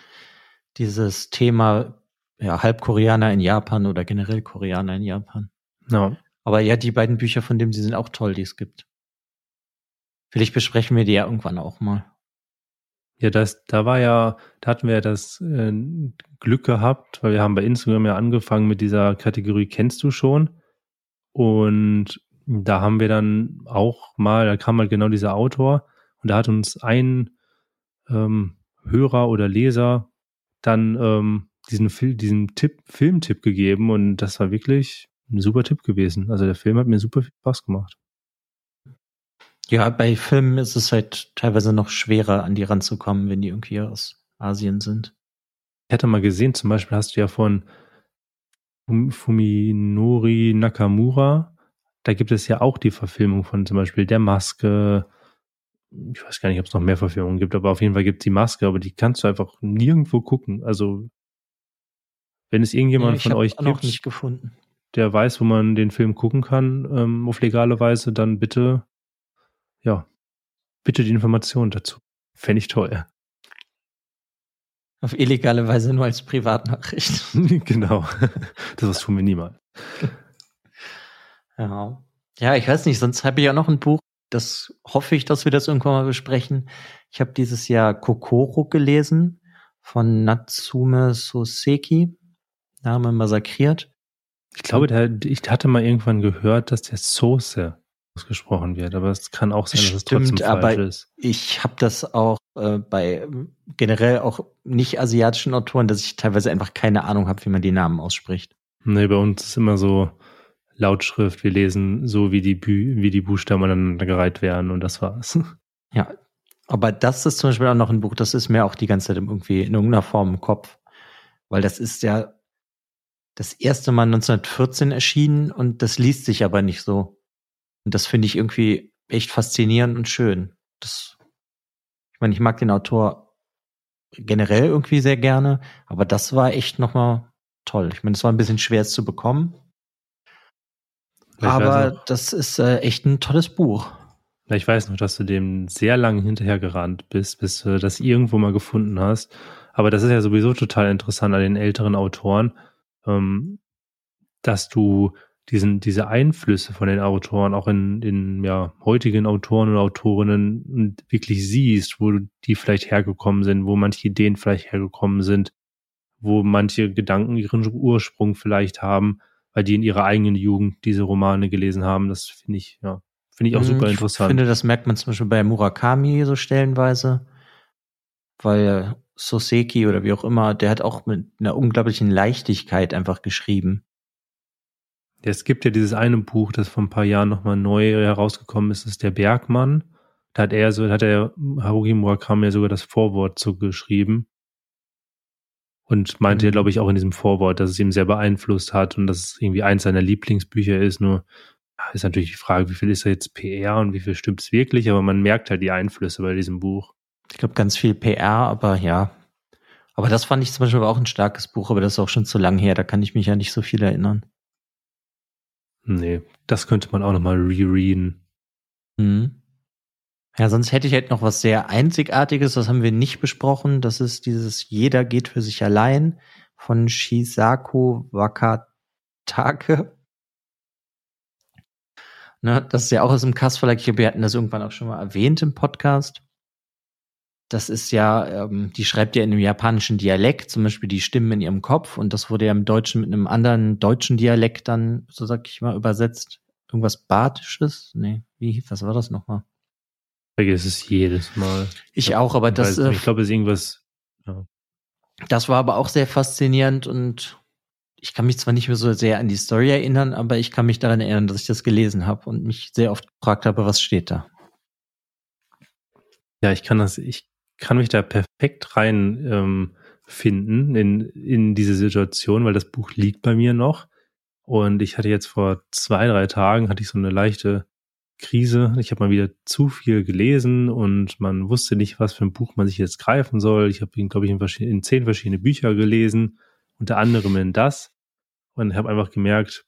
dieses Thema, ja, Halbkoreaner in Japan oder generell Koreaner in Japan. Ja. Aber ja, die beiden Bücher von dem, die sind auch toll, die es gibt. Vielleicht besprechen wir die ja irgendwann auch mal. Ja, das, da war ja, da hatten wir ja das äh, Glück gehabt, weil wir haben bei Instagram ja angefangen mit dieser Kategorie Kennst du schon? Und da haben wir dann auch mal, da kam halt genau dieser Autor und da hat uns ein ähm, Hörer oder Leser dann ähm, diesen, Fil diesen Tipp, Filmtipp gegeben und das war wirklich ein super Tipp gewesen. Also der Film hat mir super viel Spaß gemacht. Ja, bei Filmen ist es halt teilweise noch schwerer, an die ranzukommen, wenn die irgendwie aus Asien sind. Ich hatte mal gesehen, zum Beispiel hast du ja von Fuminori Nakamura, da gibt es ja auch die Verfilmung von zum Beispiel Der Maske. Ich weiß gar nicht, ob es noch mehr Verfilmungen gibt, aber auf jeden Fall gibt es die Maske, aber die kannst du einfach nirgendwo gucken. Also, wenn es irgendjemand nee, von euch gibt, der weiß, wo man den Film gucken kann, ähm, auf legale Weise, dann bitte ja, bitte die Informationen dazu. Fände ich toll. Auf illegale Weise nur als Privatnachricht. *laughs* *laughs* genau. Das tun wir niemals. Ja. Ja, ich weiß nicht, sonst habe ich auch noch ein Buch, das hoffe ich, dass wir das irgendwann mal besprechen. Ich habe dieses Jahr Kokoro gelesen von Natsume Soseki. Name massakriert. Ich glaube, der, ich hatte mal irgendwann gehört, dass der Soße ausgesprochen wird, aber es kann auch sein, dass es trotzdem falsch aber ist. Ich habe das auch äh, bei generell auch nicht asiatischen Autoren, dass ich teilweise einfach keine Ahnung habe, wie man die Namen ausspricht. Nee, bei uns ist immer so Lautschrift, wir lesen so, wie die, Bü wie die Buchstaben aneinandergereiht werden und das war's. *laughs* Ja, aber das ist zum Beispiel auch noch ein Buch, das ist mir auch die ganze Zeit irgendwie in irgendeiner Form im Kopf. Weil das ist ja das erste Mal 1914 erschienen und das liest sich aber nicht so. Und das finde ich irgendwie echt faszinierend und schön. Das, ich meine, ich mag den Autor generell irgendwie sehr gerne, aber das war echt nochmal toll. Ich meine, es war ein bisschen schwer es zu bekommen. aber das ist äh, echt ein tolles Buch. Ich weiß noch, dass du dem sehr lange hinterhergerannt bist, bis du das irgendwo mal gefunden hast. Aber das ist ja sowieso total interessant an den älteren Autoren, ähm, dass du diesen, diese Einflüsse von den Autoren auch in, in ja, heutigen Autoren und Autorinnen wirklich siehst, wo die vielleicht hergekommen sind, wo manche Ideen vielleicht hergekommen sind, wo manche Gedanken ihren Ursprung vielleicht haben, weil die in ihrer eigenen Jugend diese Romane gelesen haben. Das finde ich, ja, finde ich auch super ich interessant. Ich finde, das merkt man zum Beispiel bei Murakami so stellenweise, weil Soseki oder wie auch immer, der hat auch mit einer unglaublichen Leichtigkeit einfach geschrieben. Es gibt ja dieses eine Buch, das vor ein paar Jahren nochmal neu herausgekommen ist, das ist der Bergmann. Da hat er so, da hat er Haruki Murakami ja sogar das Vorwort zugeschrieben. Und meinte mhm. ja, glaube ich, auch in diesem Vorwort, dass es ihm sehr beeinflusst hat und dass es irgendwie eins seiner Lieblingsbücher ist. Nur ist natürlich die Frage, wie viel ist da jetzt PR und wie viel stimmt es wirklich, aber man merkt halt die Einflüsse bei diesem Buch. Ich glaube, ganz viel PR, aber ja. Aber das fand ich zum Beispiel auch ein starkes Buch, aber das ist auch schon zu lang her, da kann ich mich ja nicht so viel erinnern. Nee, das könnte man auch nochmal rereaden. Mhm. Ja, sonst hätte ich halt noch was sehr Einzigartiges, das haben wir nicht besprochen. Das ist dieses Jeder geht für sich allein von Shisaku Wakatake. Ne, das ist ja auch aus dem Kass Verlag. Wir hatten das irgendwann auch schon mal erwähnt im Podcast. Das ist ja, ähm, die schreibt ja in einem japanischen Dialekt, zum Beispiel die Stimmen in ihrem Kopf und das wurde ja im Deutschen mit einem anderen deutschen Dialekt dann, so sag ich mal, übersetzt. Irgendwas Badisches? Nee, wie, was war das nochmal? Ich vergesse es jedes Mal. Ich auch, aber das. Äh, ich glaube, es ist irgendwas. Ja. Das war aber auch sehr faszinierend und ich kann mich zwar nicht mehr so sehr an die Story erinnern, aber ich kann mich daran erinnern, dass ich das gelesen habe und mich sehr oft gefragt habe, was steht da. Ja, ich kann das, ich kann mich da perfekt rein ähm, finden in, in diese Situation, weil das Buch liegt bei mir noch. Und ich hatte jetzt vor zwei, drei Tagen hatte ich so eine leichte Krise. Ich habe mal wieder zu viel gelesen und man wusste nicht, was für ein Buch man sich jetzt greifen soll. Ich habe ihn, glaube ich, in, in, zehn verschiedene Bücher gelesen, unter anderem in das. Und habe einfach gemerkt,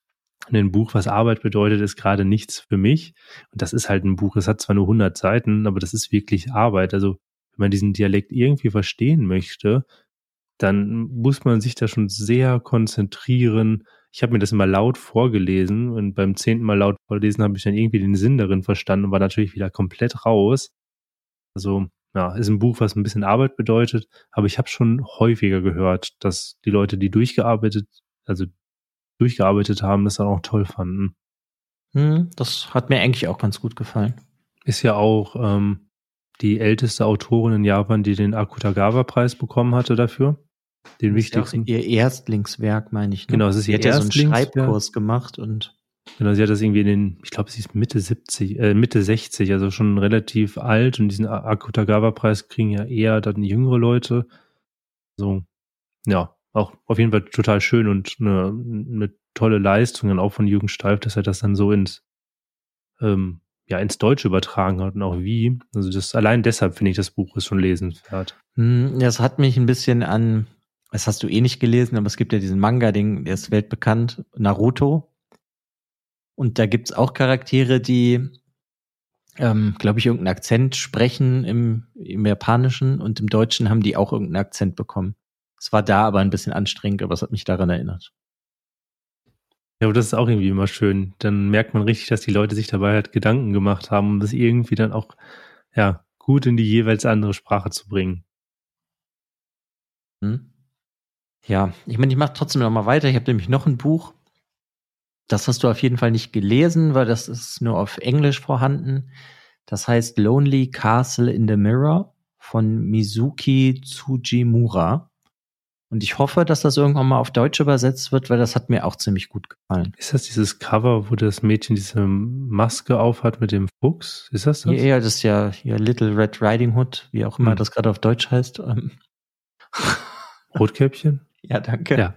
ein Buch, was Arbeit bedeutet, ist gerade nichts für mich. Und das ist halt ein Buch, es hat zwar nur 100 Seiten, aber das ist wirklich Arbeit. Also wenn man diesen Dialekt irgendwie verstehen möchte, dann muss man sich da schon sehr konzentrieren. Ich habe mir das immer laut vorgelesen und beim zehnten Mal laut vorlesen habe ich dann irgendwie den Sinn darin verstanden und war natürlich wieder komplett raus. Also ja, ist ein Buch, was ein bisschen Arbeit bedeutet, aber ich habe schon häufiger gehört, dass die Leute, die durchgearbeitet, also durchgearbeitet haben, das dann auch toll fanden. Hm, das hat mir eigentlich auch ganz gut gefallen. Ist ja auch ähm, die älteste Autorin in Japan, die den Akutagawa-Preis bekommen hatte dafür. Den das wichtigsten. Ihr Erstlingswerk, meine ich. Ne? Genau, es ist ihr sie hat Erstlingswerk. ja so einen Schreibkurs gemacht und. Genau, sie hat das irgendwie in den, ich glaube, sie ist Mitte 70, äh, Mitte 60, also schon relativ alt und diesen Akutagawa-Preis kriegen ja eher dann jüngere Leute. So, ja, auch auf jeden Fall total schön und eine, eine tolle Leistung dann auch von Jürgen Steif, dass er das dann so ins ähm, ja ins Deutsche übertragen hat und auch wie. Also das allein deshalb finde ich das Buch ist schon lesenswert. Hm, das hat mich ein bisschen an, das hast du eh nicht gelesen, aber es gibt ja diesen Manga-Ding, der ist weltbekannt, Naruto. Und da gibt's auch Charaktere, die, ähm, glaube ich, irgendeinen Akzent sprechen im, im Japanischen und im Deutschen haben die auch irgendeinen Akzent bekommen. Es war da aber ein bisschen anstrengend, aber es hat mich daran erinnert. Ja, aber das ist auch irgendwie immer schön. Dann merkt man richtig, dass die Leute sich dabei halt Gedanken gemacht haben, um das irgendwie dann auch, ja, gut in die jeweils andere Sprache zu bringen. Hm. Ja, ich meine, ich mache trotzdem noch mal weiter. Ich habe nämlich noch ein Buch. Das hast du auf jeden Fall nicht gelesen, weil das ist nur auf Englisch vorhanden. Das heißt Lonely Castle in the Mirror von Mizuki Tsujimura. Und ich hoffe, dass das irgendwann mal auf Deutsch übersetzt wird, weil das hat mir auch ziemlich gut gefallen. Ist das dieses Cover, wo das Mädchen diese Maske aufhat mit dem Fuchs? Ist das das? Ja, das ist ja, ja Little Red Riding Hood, wie auch immer hm. das gerade auf Deutsch heißt. Ähm. *laughs* Rotkäppchen? Ja, danke. Ja.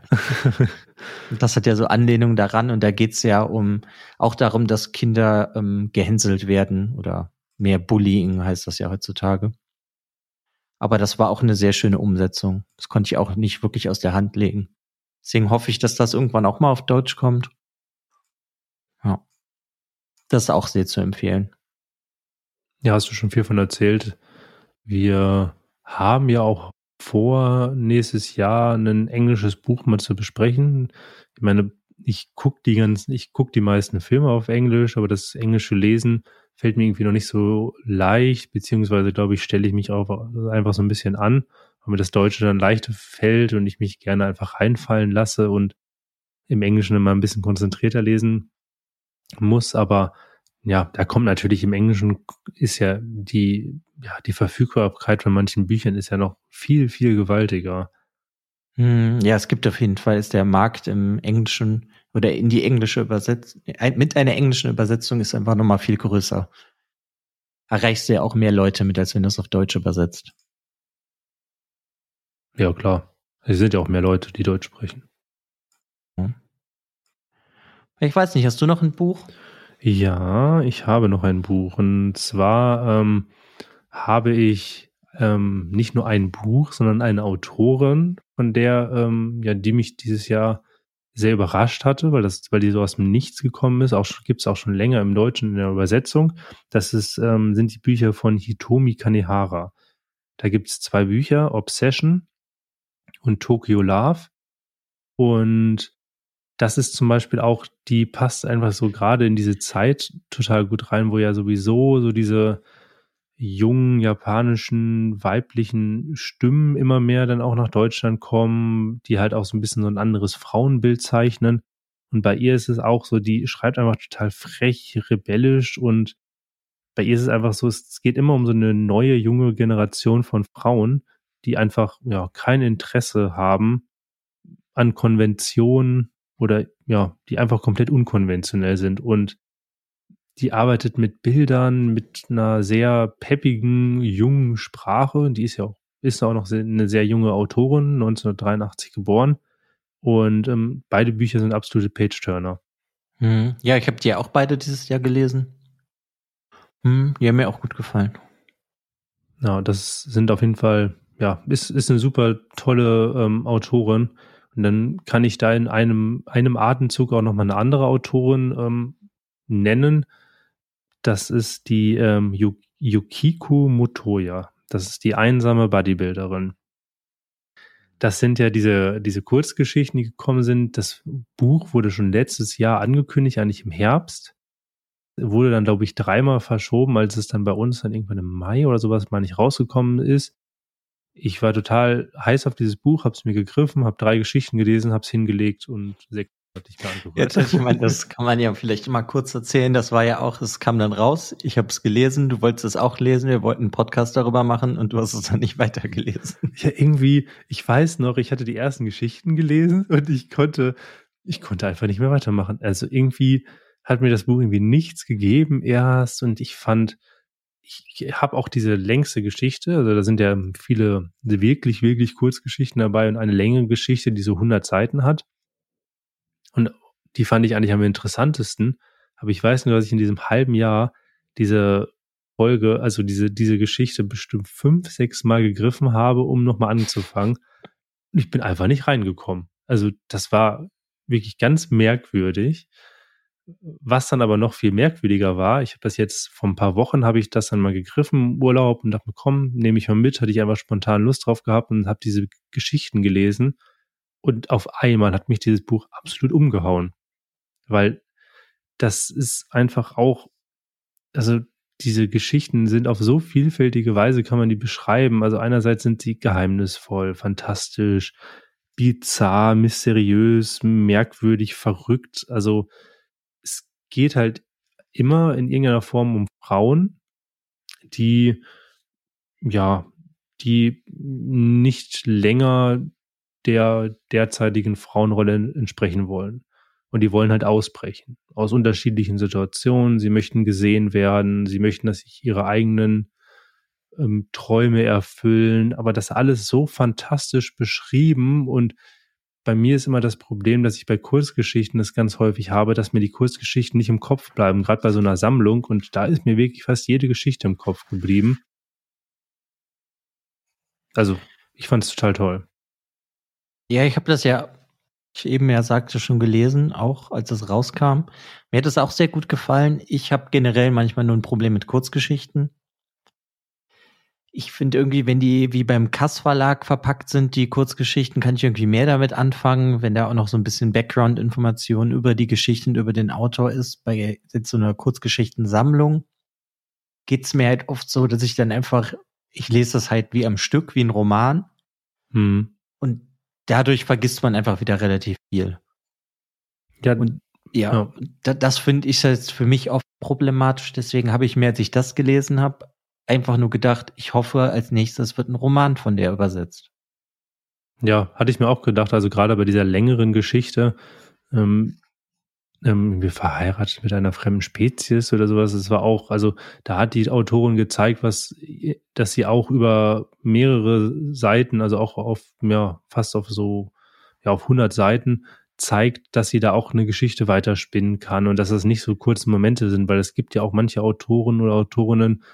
*laughs* das hat ja so Anlehnung daran und da geht's ja um auch darum, dass Kinder ähm, gehänselt werden oder mehr Bullying heißt das ja heutzutage. Aber das war auch eine sehr schöne Umsetzung. Das konnte ich auch nicht wirklich aus der Hand legen. Deswegen hoffe ich, dass das irgendwann auch mal auf Deutsch kommt. Ja. Das ist auch sehr zu empfehlen. Ja, hast du schon viel von erzählt. Wir haben ja auch vor, nächstes Jahr ein englisches Buch mal zu besprechen. Ich meine, ich gucke die ganzen, ich gucke die meisten Filme auf Englisch, aber das englische Lesen fällt mir irgendwie noch nicht so leicht, beziehungsweise glaube ich, stelle ich mich auch einfach so ein bisschen an, weil mir das Deutsche dann leichter fällt und ich mich gerne einfach reinfallen lasse und im Englischen immer ein bisschen konzentrierter lesen muss. Aber ja, da kommt natürlich im Englischen ist ja die, ja, die Verfügbarkeit von manchen Büchern ist ja noch viel, viel gewaltiger. Hm, ja, es gibt auf jeden Fall, ist der Markt im Englischen oder in die englische Übersetzung, mit einer englischen Übersetzung ist einfach nochmal viel größer. Erreichst du ja auch mehr Leute mit, als wenn du es auf Deutsch übersetzt. Ja, klar. Es sind ja auch mehr Leute, die Deutsch sprechen. Ich weiß nicht, hast du noch ein Buch? Ja, ich habe noch ein Buch. Und zwar ähm, habe ich ähm, nicht nur ein Buch, sondern eine Autorin, von der, ähm, ja, die mich dieses Jahr sehr überrascht hatte, weil das, weil die so aus dem Nichts gekommen ist. Auch gibt es auch schon länger im Deutschen in der Übersetzung. Das ist, ähm, sind die Bücher von Hitomi Kanehara. Da gibt es zwei Bücher, Obsession und Tokyo Love. Und das ist zum Beispiel auch, die passt einfach so gerade in diese Zeit total gut rein, wo ja sowieso so diese, jungen japanischen weiblichen Stimmen immer mehr dann auch nach Deutschland kommen, die halt auch so ein bisschen so ein anderes Frauenbild zeichnen. Und bei ihr ist es auch so, die schreibt einfach total frech, rebellisch und bei ihr ist es einfach so, es geht immer um so eine neue, junge Generation von Frauen, die einfach ja kein Interesse haben an Konventionen oder ja, die einfach komplett unkonventionell sind. Und die arbeitet mit Bildern, mit einer sehr peppigen, jungen Sprache. Die ist ja auch, ist auch noch eine sehr junge Autorin, 1983 geboren. Und ähm, beide Bücher sind absolute Page-Turner. Mhm. Ja, ich habe die ja auch beide dieses Jahr gelesen. Hm, die haben mir auch gut gefallen. Ja, das sind auf jeden Fall, ja, ist, ist eine super tolle ähm, Autorin. Und dann kann ich da in einem, einem Atemzug auch nochmal eine andere Autorin ähm, nennen. Das ist die ähm, Yukiko Motoya. Das ist die einsame Bodybuilderin. Das sind ja diese, diese Kurzgeschichten, die gekommen sind. Das Buch wurde schon letztes Jahr angekündigt, eigentlich im Herbst wurde dann, glaube ich, dreimal verschoben, als es dann bei uns dann irgendwann im Mai oder sowas mal nicht rausgekommen ist. Ich war total heiß auf dieses Buch, habe es mir gegriffen, habe drei Geschichten gelesen, habe es hingelegt und sechs hatte ich gar nicht gehört. Ja, ich meine, das kann man ja vielleicht mal kurz erzählen. Das war ja auch, es kam dann raus. Ich habe es gelesen, du wolltest es auch lesen. Wir wollten einen Podcast darüber machen und du hast es dann nicht weitergelesen. *laughs* Ja, irgendwie, ich weiß noch, ich hatte die ersten Geschichten gelesen und ich konnte, ich konnte einfach nicht mehr weitermachen. Also irgendwie hat mir das Buch irgendwie nichts gegeben erst und ich fand, ich habe auch diese längste Geschichte, also da sind ja viele wirklich, wirklich Kurzgeschichten dabei und eine längere Geschichte, die so 100 Seiten hat. Und die fand ich eigentlich am interessantesten. Aber ich weiß nur, dass ich in diesem halben Jahr diese Folge, also diese, diese Geschichte bestimmt fünf, sechs Mal gegriffen habe, um nochmal anzufangen. Und ich bin einfach nicht reingekommen. Also das war wirklich ganz merkwürdig. Was dann aber noch viel merkwürdiger war, ich habe das jetzt vor ein paar Wochen, habe ich das dann mal gegriffen im Urlaub und dachte mir, komm, nehme ich mal mit, hatte ich einfach spontan Lust drauf gehabt und habe diese Geschichten gelesen. Und auf einmal hat mich dieses Buch absolut umgehauen. Weil das ist einfach auch, also diese Geschichten sind auf so vielfältige Weise, kann man die beschreiben. Also einerseits sind sie geheimnisvoll, fantastisch, bizarr, mysteriös, merkwürdig, verrückt. Also geht halt immer in irgendeiner Form um Frauen, die ja, die nicht länger der derzeitigen Frauenrolle entsprechen wollen. Und die wollen halt ausbrechen aus unterschiedlichen Situationen. Sie möchten gesehen werden, sie möchten, dass sich ihre eigenen ähm, Träume erfüllen, aber das alles so fantastisch beschrieben und bei mir ist immer das Problem, dass ich bei Kurzgeschichten das ganz häufig habe, dass mir die Kurzgeschichten nicht im Kopf bleiben, gerade bei so einer Sammlung. Und da ist mir wirklich fast jede Geschichte im Kopf geblieben. Also, ich fand es total toll. Ja, ich habe das ja, ich eben ja sagte, schon gelesen, auch als es rauskam. Mir hat es auch sehr gut gefallen. Ich habe generell manchmal nur ein Problem mit Kurzgeschichten ich finde irgendwie, wenn die wie beim Kass Verlag verpackt sind, die Kurzgeschichten, kann ich irgendwie mehr damit anfangen, wenn da auch noch so ein bisschen Background-Information über die Geschichten, über den Autor ist. Bei so einer Kurzgeschichtensammlung geht's mir halt oft so, dass ich dann einfach, ich lese das halt wie am Stück, wie ein Roman. Hm. Dadurch vergisst man einfach wieder relativ viel. Ja, und ja, ja. das, das finde ich jetzt für mich oft problematisch. Deswegen habe ich mir, als ich das gelesen habe, einfach nur gedacht, ich hoffe, als nächstes wird ein Roman von der übersetzt. Ja, hatte ich mir auch gedacht, also gerade bei dieser längeren Geschichte, ähm, ähm, wir verheiratet mit einer fremden Spezies oder sowas, es war auch, also da hat die Autorin gezeigt, was, dass sie auch über mehrere Seiten, also auch auf, ja, fast auf so, ja, auf 100 Seiten zeigt, dass sie da auch eine Geschichte weiterspinnen kann und dass das nicht so kurze Momente sind, weil es gibt ja auch manche Autoren oder Autorinnen,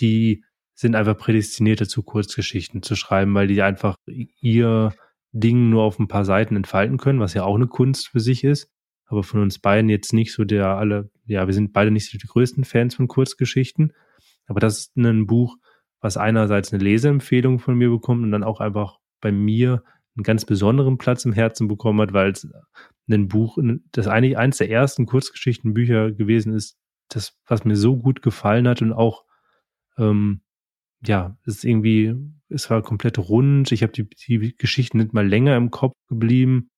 die sind einfach prädestiniert dazu, Kurzgeschichten zu schreiben, weil die einfach ihr Ding nur auf ein paar Seiten entfalten können, was ja auch eine Kunst für sich ist. Aber von uns beiden jetzt nicht so der alle, ja, wir sind beide nicht so die größten Fans von Kurzgeschichten. Aber das ist ein Buch, was einerseits eine Leseempfehlung von mir bekommt und dann auch einfach bei mir einen ganz besonderen Platz im Herzen bekommen hat, weil es ein Buch, das eigentlich eines der ersten Kurzgeschichtenbücher gewesen ist, das, was mir so gut gefallen hat und auch ähm, ja, es ist irgendwie, es war komplett rund. Ich habe die, die Geschichten nicht mal länger im Kopf geblieben.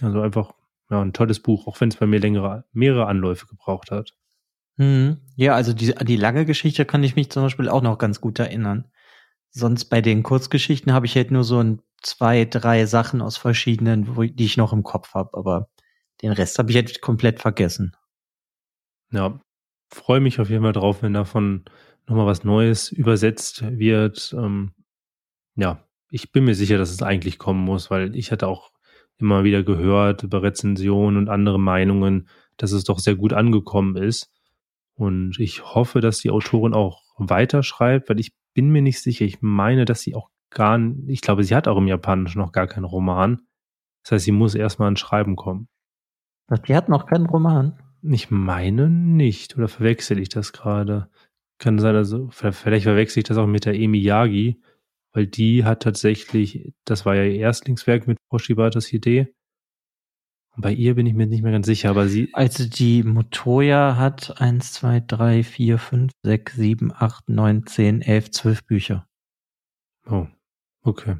Also einfach ja, ein tolles Buch, auch wenn es bei mir längere, mehrere Anläufe gebraucht hat. Hm. Ja, also die, die lange Geschichte kann ich mich zum Beispiel auch noch ganz gut erinnern. Sonst bei den Kurzgeschichten habe ich halt nur so ein, zwei, drei Sachen aus verschiedenen, wo, die ich noch im Kopf habe, aber den Rest habe ich halt komplett vergessen. Ja, freue mich auf jeden Fall drauf, wenn davon nochmal was Neues übersetzt wird. Ähm, ja, ich bin mir sicher, dass es eigentlich kommen muss, weil ich hatte auch immer wieder gehört über Rezensionen und andere Meinungen, dass es doch sehr gut angekommen ist. Und ich hoffe, dass die Autorin auch weiterschreibt, weil ich bin mir nicht sicher. Ich meine, dass sie auch gar, ich glaube, sie hat auch im Japanischen noch gar keinen Roman. Das heißt, sie muss erstmal ans Schreiben kommen. Die hat noch keinen Roman? Ich meine nicht. Oder verwechsel ich das gerade? Kann sein, also vielleicht verwechsel ich das auch mit der Emi Yagi, weil die hat tatsächlich, das war ja ihr Erstlingswerk mit Hoshibatas Idee. Und bei ihr bin ich mir nicht mehr ganz sicher, aber sie. Also die Motoya hat eins, zwei, drei, vier, fünf, sechs, sieben, acht, neun, zehn, elf, zwölf Bücher. Oh, okay.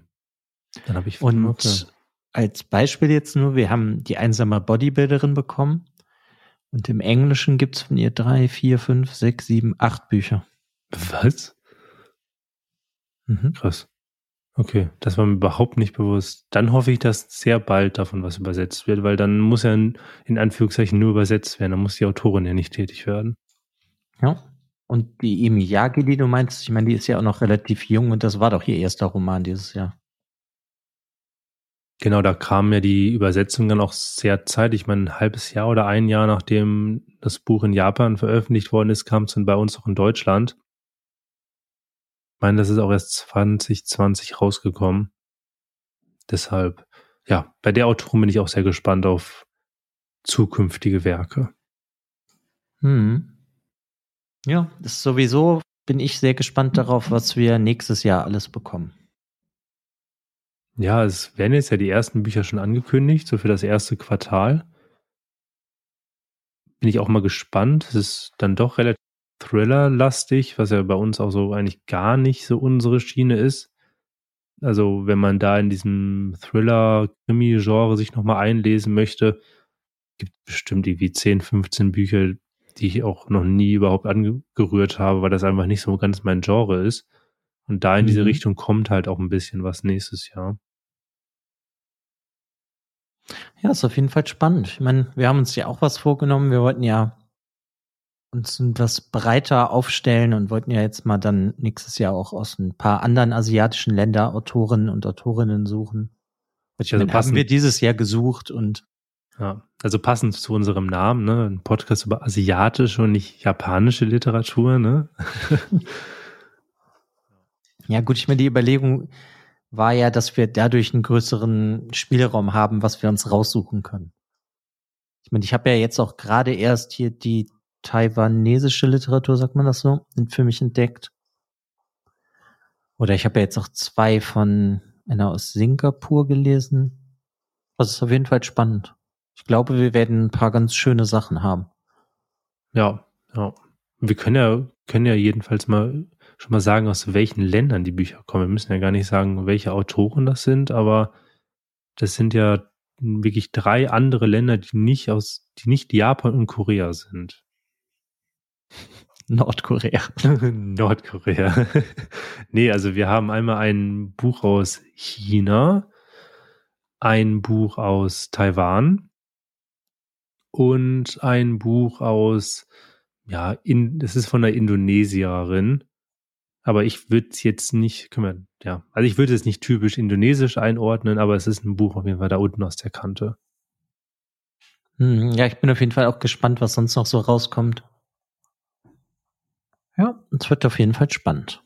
Dann habe ich Und okay. als Beispiel jetzt nur, wir haben die einsame Bodybuilderin bekommen. Und im Englischen gibt's von ihr drei, vier, fünf, sechs, sieben, acht Bücher. Was? Mhm. Krass. Okay, das war mir überhaupt nicht bewusst. Dann hoffe ich, dass sehr bald davon was übersetzt wird, weil dann muss ja in, in Anführungszeichen nur übersetzt werden. Dann muss die Autorin ja nicht tätig werden. Ja. Und die Emiyagi, die du meinst, ich meine, die ist ja auch noch relativ jung und das war doch ihr erster Roman dieses Jahr. Genau, da kam ja die Übersetzung dann auch sehr zeitig. Ich meine, ein halbes Jahr oder ein Jahr nachdem das Buch in Japan veröffentlicht worden ist, kam es dann bei uns auch in Deutschland. Ich meine, das ist auch erst 2020 rausgekommen. Deshalb, ja, bei der Autorin bin ich auch sehr gespannt auf zukünftige Werke. Hm. Ja, das sowieso bin ich sehr gespannt darauf, was wir nächstes Jahr alles bekommen. Ja, es werden jetzt ja die ersten Bücher schon angekündigt, so für das erste Quartal. Bin ich auch mal gespannt. Es ist dann doch relativ Thriller-lastig, was ja bei uns auch so eigentlich gar nicht so unsere Schiene ist. Also, wenn man da in diesem Thriller-Krimi-Genre sich nochmal einlesen möchte, gibt es bestimmt irgendwie 10, 15 Bücher, die ich auch noch nie überhaupt angerührt habe, weil das einfach nicht so ganz mein Genre ist. Und da in diese mhm. Richtung kommt halt auch ein bisschen was nächstes Jahr. Ja, ist auf jeden Fall spannend. Ich meine, wir haben uns ja auch was vorgenommen. Wir wollten ja uns etwas breiter aufstellen und wollten ja jetzt mal dann nächstes Jahr auch aus ein paar anderen asiatischen Länder Autoren und Autorinnen suchen. Also meine, haben wir dieses Jahr gesucht und ja, also passend zu unserem Namen, ne, ein Podcast über asiatische und nicht japanische Literatur, ne? *laughs* Ja, gut, ich meine, die Überlegung war ja, dass wir dadurch einen größeren Spielraum haben, was wir uns raussuchen können. Ich meine, ich habe ja jetzt auch gerade erst hier die taiwanesische Literatur, sagt man das so, für mich entdeckt. Oder ich habe ja jetzt auch zwei von einer aus Singapur gelesen. Das ist auf jeden Fall spannend. Ich glaube, wir werden ein paar ganz schöne Sachen haben. Ja, ja. Wir können ja, können ja jedenfalls mal schon mal sagen, aus welchen Ländern die Bücher kommen. Wir müssen ja gar nicht sagen, welche Autoren das sind, aber das sind ja wirklich drei andere Länder, die nicht aus, die nicht Japan und Korea sind. *laughs* Nordkorea. *laughs* Nordkorea. *laughs* nee, also wir haben einmal ein Buch aus China, ein Buch aus Taiwan und ein Buch aus, ja, in, das ist von einer Indonesierin. Aber ich würde es jetzt nicht, können wir, ja, also ich würde es nicht typisch indonesisch einordnen, aber es ist ein Buch auf jeden Fall da unten aus der Kante. Hm, ja, ich bin auf jeden Fall auch gespannt, was sonst noch so rauskommt. Ja, es wird auf jeden Fall spannend.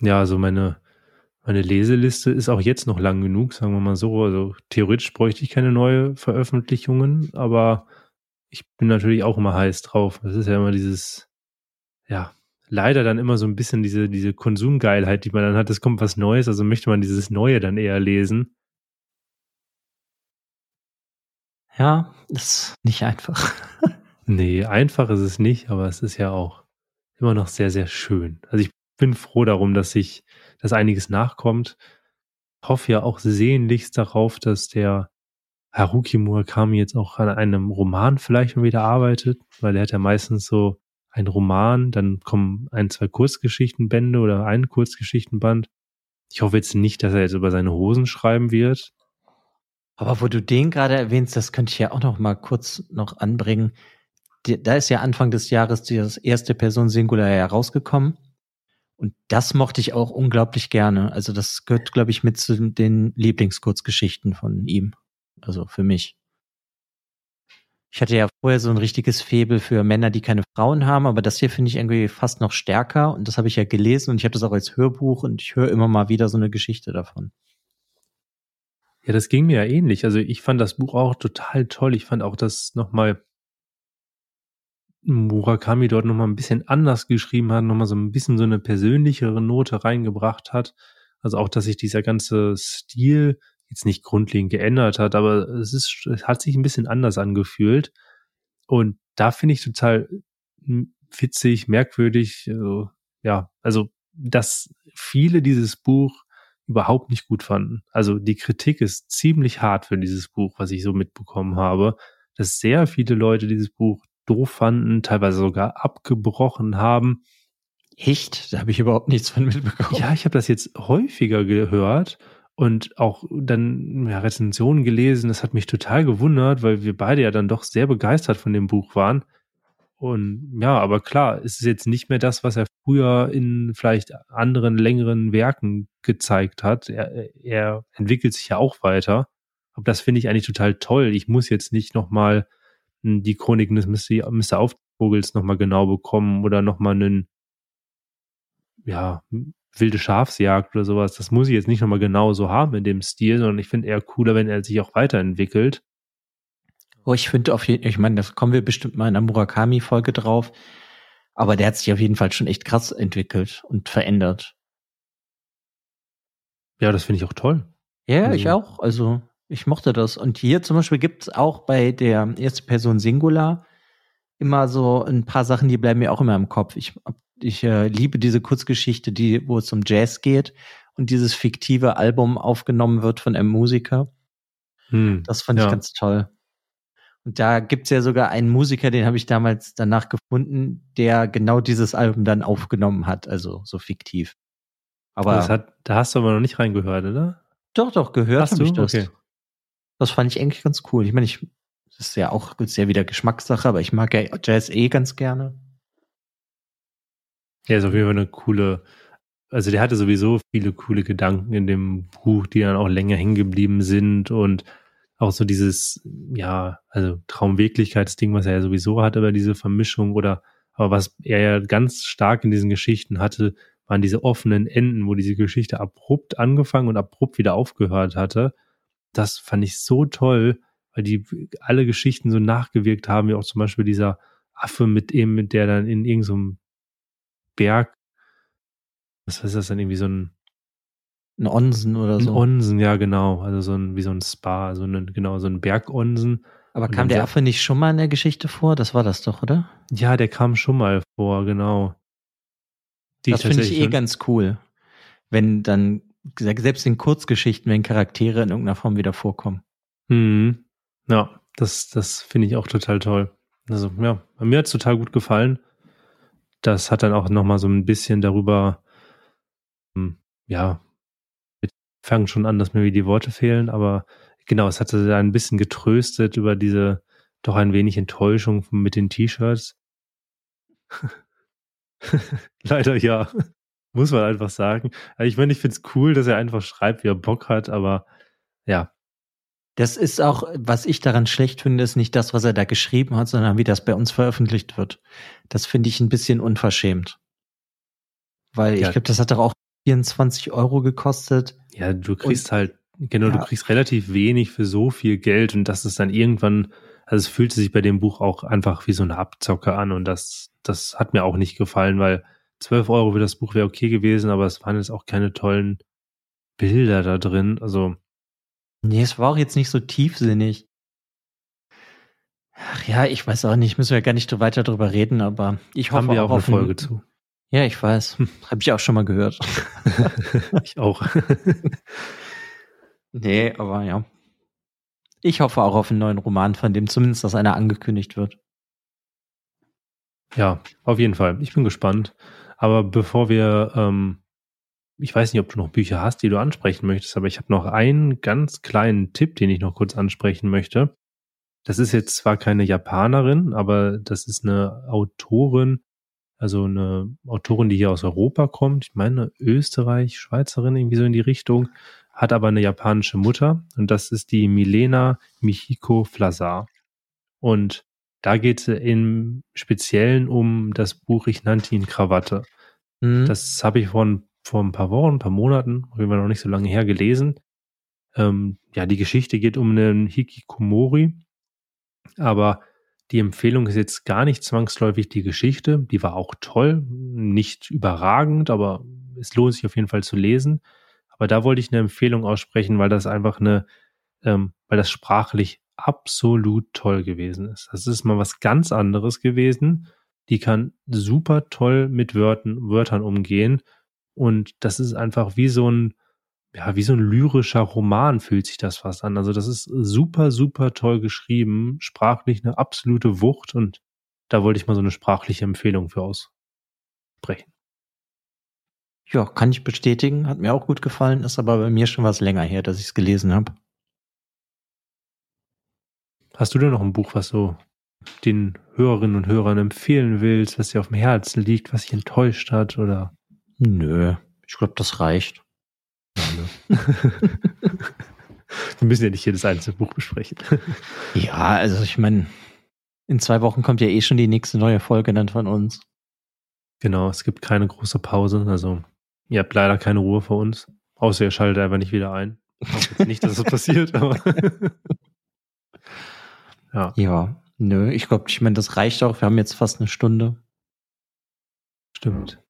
Ja, also meine, meine Leseliste ist auch jetzt noch lang genug, sagen wir mal so. Also theoretisch bräuchte ich keine neue Veröffentlichungen, aber ich bin natürlich auch immer heiß drauf. Das ist ja immer dieses, ja, leider dann immer so ein bisschen diese, diese Konsumgeilheit, die man dann hat. Es kommt was Neues, also möchte man dieses Neue dann eher lesen. Ja, ist nicht einfach. *laughs* nee, einfach ist es nicht, aber es ist ja auch immer noch sehr, sehr schön. Also ich bin froh darum, dass sich, dass einiges nachkommt. Hoffe ja auch sehnlichst darauf, dass der Haruki Murakami jetzt auch an einem Roman vielleicht mal wieder arbeitet, weil er hat ja meistens so einen Roman, dann kommen ein, zwei Kurzgeschichtenbände oder ein Kurzgeschichtenband. Ich hoffe jetzt nicht, dass er jetzt über seine Hosen schreiben wird. Aber wo du den gerade erwähnst, das könnte ich ja auch noch mal kurz noch anbringen. Da ist ja Anfang des Jahres das erste Person Singular herausgekommen. Und das mochte ich auch unglaublich gerne. Also das gehört, glaube ich, mit zu den Lieblingskurzgeschichten von ihm. Also für mich. Ich hatte ja vorher so ein richtiges Febel für Männer, die keine Frauen haben, aber das hier finde ich irgendwie fast noch stärker und das habe ich ja gelesen und ich habe das auch als Hörbuch und ich höre immer mal wieder so eine Geschichte davon. Ja, das ging mir ja ähnlich. Also ich fand das Buch auch total toll. Ich fand auch das nochmal Murakami dort nochmal ein bisschen anders geschrieben hat, nochmal so ein bisschen so eine persönlichere Note reingebracht hat. Also auch, dass sich dieser ganze Stil jetzt nicht grundlegend geändert hat, aber es ist, es hat sich ein bisschen anders angefühlt. Und da finde ich total witzig, merkwürdig, also, ja, also, dass viele dieses Buch überhaupt nicht gut fanden. Also die Kritik ist ziemlich hart für dieses Buch, was ich so mitbekommen habe, dass sehr viele Leute dieses Buch doof fanden, teilweise sogar abgebrochen haben. Echt? Da habe ich überhaupt nichts von mitbekommen. Ja, ich habe das jetzt häufiger gehört und auch dann ja, Rezensionen gelesen. Das hat mich total gewundert, weil wir beide ja dann doch sehr begeistert von dem Buch waren. Und ja, aber klar, es ist jetzt nicht mehr das, was er früher in vielleicht anderen längeren Werken gezeigt hat. Er, er entwickelt sich ja auch weiter. Aber das finde ich eigentlich total toll. Ich muss jetzt nicht nochmal hm, die Chroniken des Mr. Mr. Aufvogels nochmal genau bekommen oder nochmal einen, ja, wilde Schafsjagd oder sowas. Das muss ich jetzt nicht nochmal genau so haben in dem Stil, sondern ich finde eher cooler, wenn er sich auch weiterentwickelt. Oh, ich finde auf jeden Fall, ich meine, das kommen wir bestimmt mal in der Murakami-Folge drauf. Aber der hat sich auf jeden Fall schon echt krass entwickelt und verändert. Ja, das finde ich auch toll. Ja, also. ich auch. Also, ich mochte das. Und hier zum Beispiel gibt es auch bei der erste Person Singular immer so ein paar Sachen, die bleiben mir auch immer im Kopf. Ich ich äh, liebe diese Kurzgeschichte, die, wo es um Jazz geht und dieses fiktive Album aufgenommen wird von einem Musiker. Hm, das fand ja. ich ganz toll. Und da gibt's ja sogar einen Musiker, den habe ich damals danach gefunden, der genau dieses Album dann aufgenommen hat, also so fiktiv. Aber hat, da hast du aber noch nicht reingehört, oder? Doch, doch, gehört habe ich das. Okay. Das fand ich eigentlich ganz cool. Ich meine, ich, das ist ja auch sehr wieder Geschmackssache, aber ich mag ja Jazz eh ganz gerne. Ja, ist auf jeden Fall eine coole, also der hatte sowieso viele coole Gedanken in dem Buch, die dann auch länger hängen geblieben sind und auch so dieses, ja, also Traumwirklichkeitsding, was er ja sowieso hat, aber diese Vermischung oder, aber was er ja ganz stark in diesen Geschichten hatte, waren diese offenen Enden, wo diese Geschichte abrupt angefangen und abrupt wieder aufgehört hatte. Das fand ich so toll, weil die alle Geschichten so nachgewirkt haben, wie auch zum Beispiel dieser Affe mit eben, mit der dann in irgendeinem Berg, was ist das denn irgendwie so ein ein Onsen oder so. Ein Onsen, ja, genau. Also so ein, wie so ein Spa, so ein, genau, so ein Bergonsen. Aber kam der Affe nicht schon mal in der Geschichte vor? Das war das doch, oder? Ja, der kam schon mal vor, genau. Die das finde ich eh ganz cool. Wenn dann, selbst in Kurzgeschichten, wenn Charaktere in irgendeiner Form wieder vorkommen. Hm. Ja, das, das finde ich auch total toll. Also, ja, mir hat es total gut gefallen das hat dann auch nochmal so ein bisschen darüber, hm, ja, fangen schon an, dass mir die Worte fehlen, aber genau, es hatte da ein bisschen getröstet über diese doch ein wenig Enttäuschung mit den T-Shirts. *laughs* Leider ja, muss man einfach sagen. Also ich meine, ich finde es cool, dass er einfach schreibt, wie er Bock hat, aber ja, das ist auch, was ich daran schlecht finde, ist nicht das, was er da geschrieben hat, sondern wie das bei uns veröffentlicht wird. Das finde ich ein bisschen unverschämt. Weil ja. ich glaube, das hat doch auch 24 Euro gekostet. Ja, du kriegst und, halt, genau, ja. du kriegst relativ wenig für so viel Geld und das ist dann irgendwann, also es fühlte sich bei dem Buch auch einfach wie so eine Abzocke an und das, das hat mir auch nicht gefallen, weil 12 Euro für das Buch wäre okay gewesen, aber es waren jetzt auch keine tollen Bilder da drin. Also Nee, es war auch jetzt nicht so tiefsinnig. Ach ja, ich weiß auch nicht, müssen wir gar nicht weiter drüber reden, aber ich hoffe Haben wir auch, auch eine Folge zu. Ja, ich weiß. Hm. Habe ich auch schon mal gehört. *laughs* ich auch. *laughs* nee, aber ja. Ich hoffe auch auf einen neuen Roman, von dem zumindest dass einer angekündigt wird. Ja, auf jeden Fall. Ich bin gespannt. Aber bevor wir, ähm, ich weiß nicht, ob du noch Bücher hast, die du ansprechen möchtest, aber ich habe noch einen ganz kleinen Tipp, den ich noch kurz ansprechen möchte. Das ist jetzt zwar keine Japanerin, aber das ist eine Autorin, also eine Autorin, die hier aus Europa kommt. Ich meine Österreich, Schweizerin, irgendwie so in die Richtung, hat aber eine japanische Mutter und das ist die Milena Michiko Flazar. Und da geht es im Speziellen um das Buch Ich nannte ihn Krawatte. Mhm. Das habe ich vor, vor ein paar Wochen, ein paar Monaten, auf jeden Fall noch nicht so lange her, gelesen. Ähm, ja, die Geschichte geht um einen Hikikomori, aber die Empfehlung ist jetzt gar nicht zwangsläufig die Geschichte. Die war auch toll, nicht überragend, aber es lohnt sich auf jeden Fall zu lesen. Aber da wollte ich eine Empfehlung aussprechen, weil das einfach eine, ähm, weil das sprachlich absolut toll gewesen ist. Das ist mal was ganz anderes gewesen. Die kann super toll mit Wörtern, Wörtern umgehen. Und das ist einfach wie so ein, ja, wie so ein lyrischer Roman fühlt sich das fast an. Also das ist super, super toll geschrieben, sprachlich eine absolute Wucht und da wollte ich mal so eine sprachliche Empfehlung für aussprechen. Ja, kann ich bestätigen, hat mir auch gut gefallen, ist aber bei mir schon was länger her, dass ich es gelesen habe. Hast du denn noch ein Buch, was du den Hörerinnen und Hörern empfehlen willst, was dir auf dem Herzen liegt, was dich enttäuscht hat oder? Nö, ich glaube, das reicht. *laughs* Wir müssen ja nicht jedes einzelne Buch besprechen. *laughs* Ja, also ich meine, in zwei Wochen kommt ja eh schon die nächste neue Folge dann von uns. Genau, es gibt keine große Pause. Also ihr habt leider keine Ruhe vor uns. Außer ihr schaltet einfach nicht wieder ein. Ich hoffe jetzt nicht, dass das *laughs* passiert, aber. Ja. Ja, nö, ich glaube, ich meine, das reicht auch. Wir haben jetzt fast eine Stunde. Stimmt.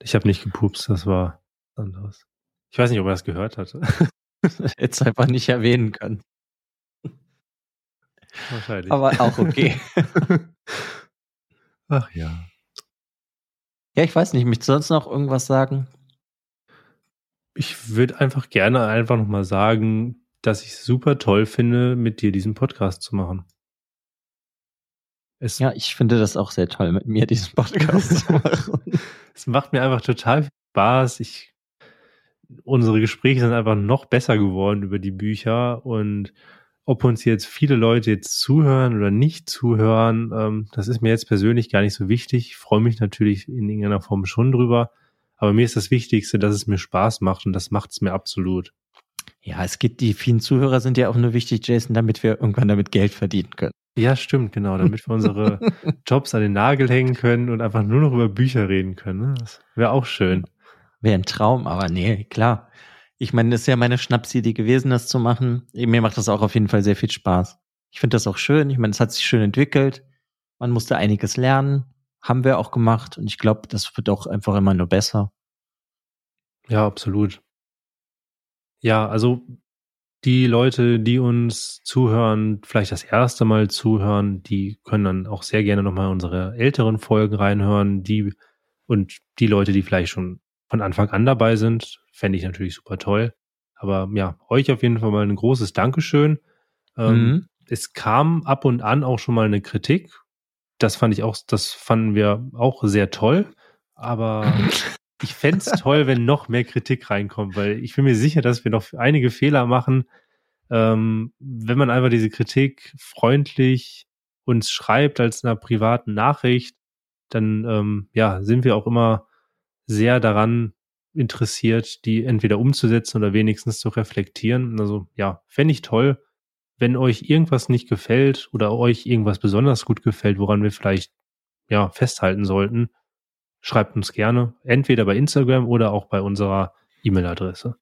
Ich habe nicht gepupst, das war anderes. Ich weiß nicht, ob er das gehört hatte. *laughs* Hätte es einfach nicht erwähnen können. Wahrscheinlich. Aber auch okay. *laughs* Ach ja. Ja, ich weiß nicht, möchtest du sonst noch irgendwas sagen? Ich würde einfach gerne einfach nochmal sagen, dass ich es super toll finde, mit dir diesen Podcast zu machen. Es ja, ich finde das auch sehr toll, mit mir diesen Podcast zu *laughs* machen. Es macht mir einfach total Spaß. Ich unsere Gespräche sind einfach noch besser geworden über die Bücher und ob uns jetzt viele Leute jetzt zuhören oder nicht zuhören, ähm, das ist mir jetzt persönlich gar nicht so wichtig. Ich freue mich natürlich in irgendeiner Form schon drüber, aber mir ist das Wichtigste, dass es mir Spaß macht und das macht es mir absolut. Ja, es gibt die vielen Zuhörer sind ja auch nur wichtig, Jason, damit wir irgendwann damit Geld verdienen können. Ja, stimmt, genau, damit wir unsere *laughs* Jobs an den Nagel hängen können und einfach nur noch über Bücher reden können. Ne? Das wäre auch schön. Wäre ein Traum, aber nee, klar. Ich meine, das ist ja meine Schnapsidee gewesen, das zu machen. Mir macht das auch auf jeden Fall sehr viel Spaß. Ich finde das auch schön. Ich meine, es hat sich schön entwickelt. Man musste einiges lernen. Haben wir auch gemacht. Und ich glaube, das wird auch einfach immer nur besser. Ja, absolut. Ja, also die Leute, die uns zuhören, vielleicht das erste Mal zuhören, die können dann auch sehr gerne nochmal unsere älteren Folgen reinhören. Die und die Leute, die vielleicht schon von Anfang an dabei sind, fände ich natürlich super toll. Aber ja, euch auf jeden Fall mal ein großes Dankeschön. Ähm, mhm. Es kam ab und an auch schon mal eine Kritik. Das fand ich auch, das fanden wir auch sehr toll. Aber *laughs* ich fände es toll, wenn noch mehr Kritik reinkommt, weil ich bin mir sicher, dass wir noch einige Fehler machen. Ähm, wenn man einfach diese Kritik freundlich uns schreibt als einer privaten Nachricht, dann ähm, ja, sind wir auch immer sehr daran interessiert, die entweder umzusetzen oder wenigstens zu reflektieren. Also ja, fände ich toll, wenn euch irgendwas nicht gefällt oder euch irgendwas besonders gut gefällt, woran wir vielleicht ja festhalten sollten, schreibt uns gerne, entweder bei Instagram oder auch bei unserer E-Mail-Adresse.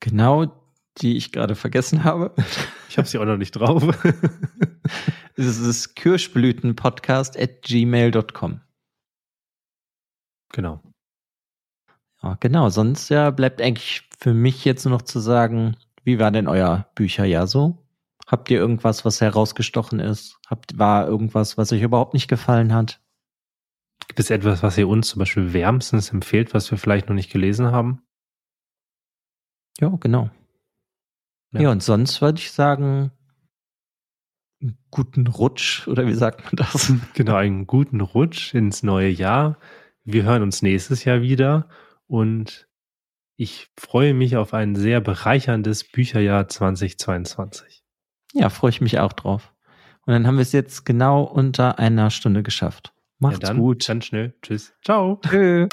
Genau, die ich gerade vergessen habe. *laughs* Ich habe sie auch noch nicht drauf. *laughs* es ist kirschblütenpodcast at gmail.com. Genau. Ja, genau. Sonst ja bleibt eigentlich für mich jetzt nur noch zu sagen, wie war denn euer Bücherjahr so? Habt ihr irgendwas, was herausgestochen ist? Habt, war irgendwas, was euch überhaupt nicht gefallen hat? Gibt es etwas, was ihr uns zum Beispiel wärmstens empfehlt, was wir vielleicht noch nicht gelesen haben? Ja, genau. Ja, ja und sonst würde ich sagen, einen guten Rutsch oder wie sagt man das? *laughs* Genau, einen guten Rutsch ins neue Jahr. Wir hören uns nächstes Jahr wieder und ich freue mich auf ein sehr bereicherndes Bücherjahr 2022. Ja, freue ich mich auch drauf. Und dann haben wir es jetzt genau unter einer Stunde geschafft. Macht's ja, dann, gut. Ganz schnell. Tschüss. Ciao. Tschüss.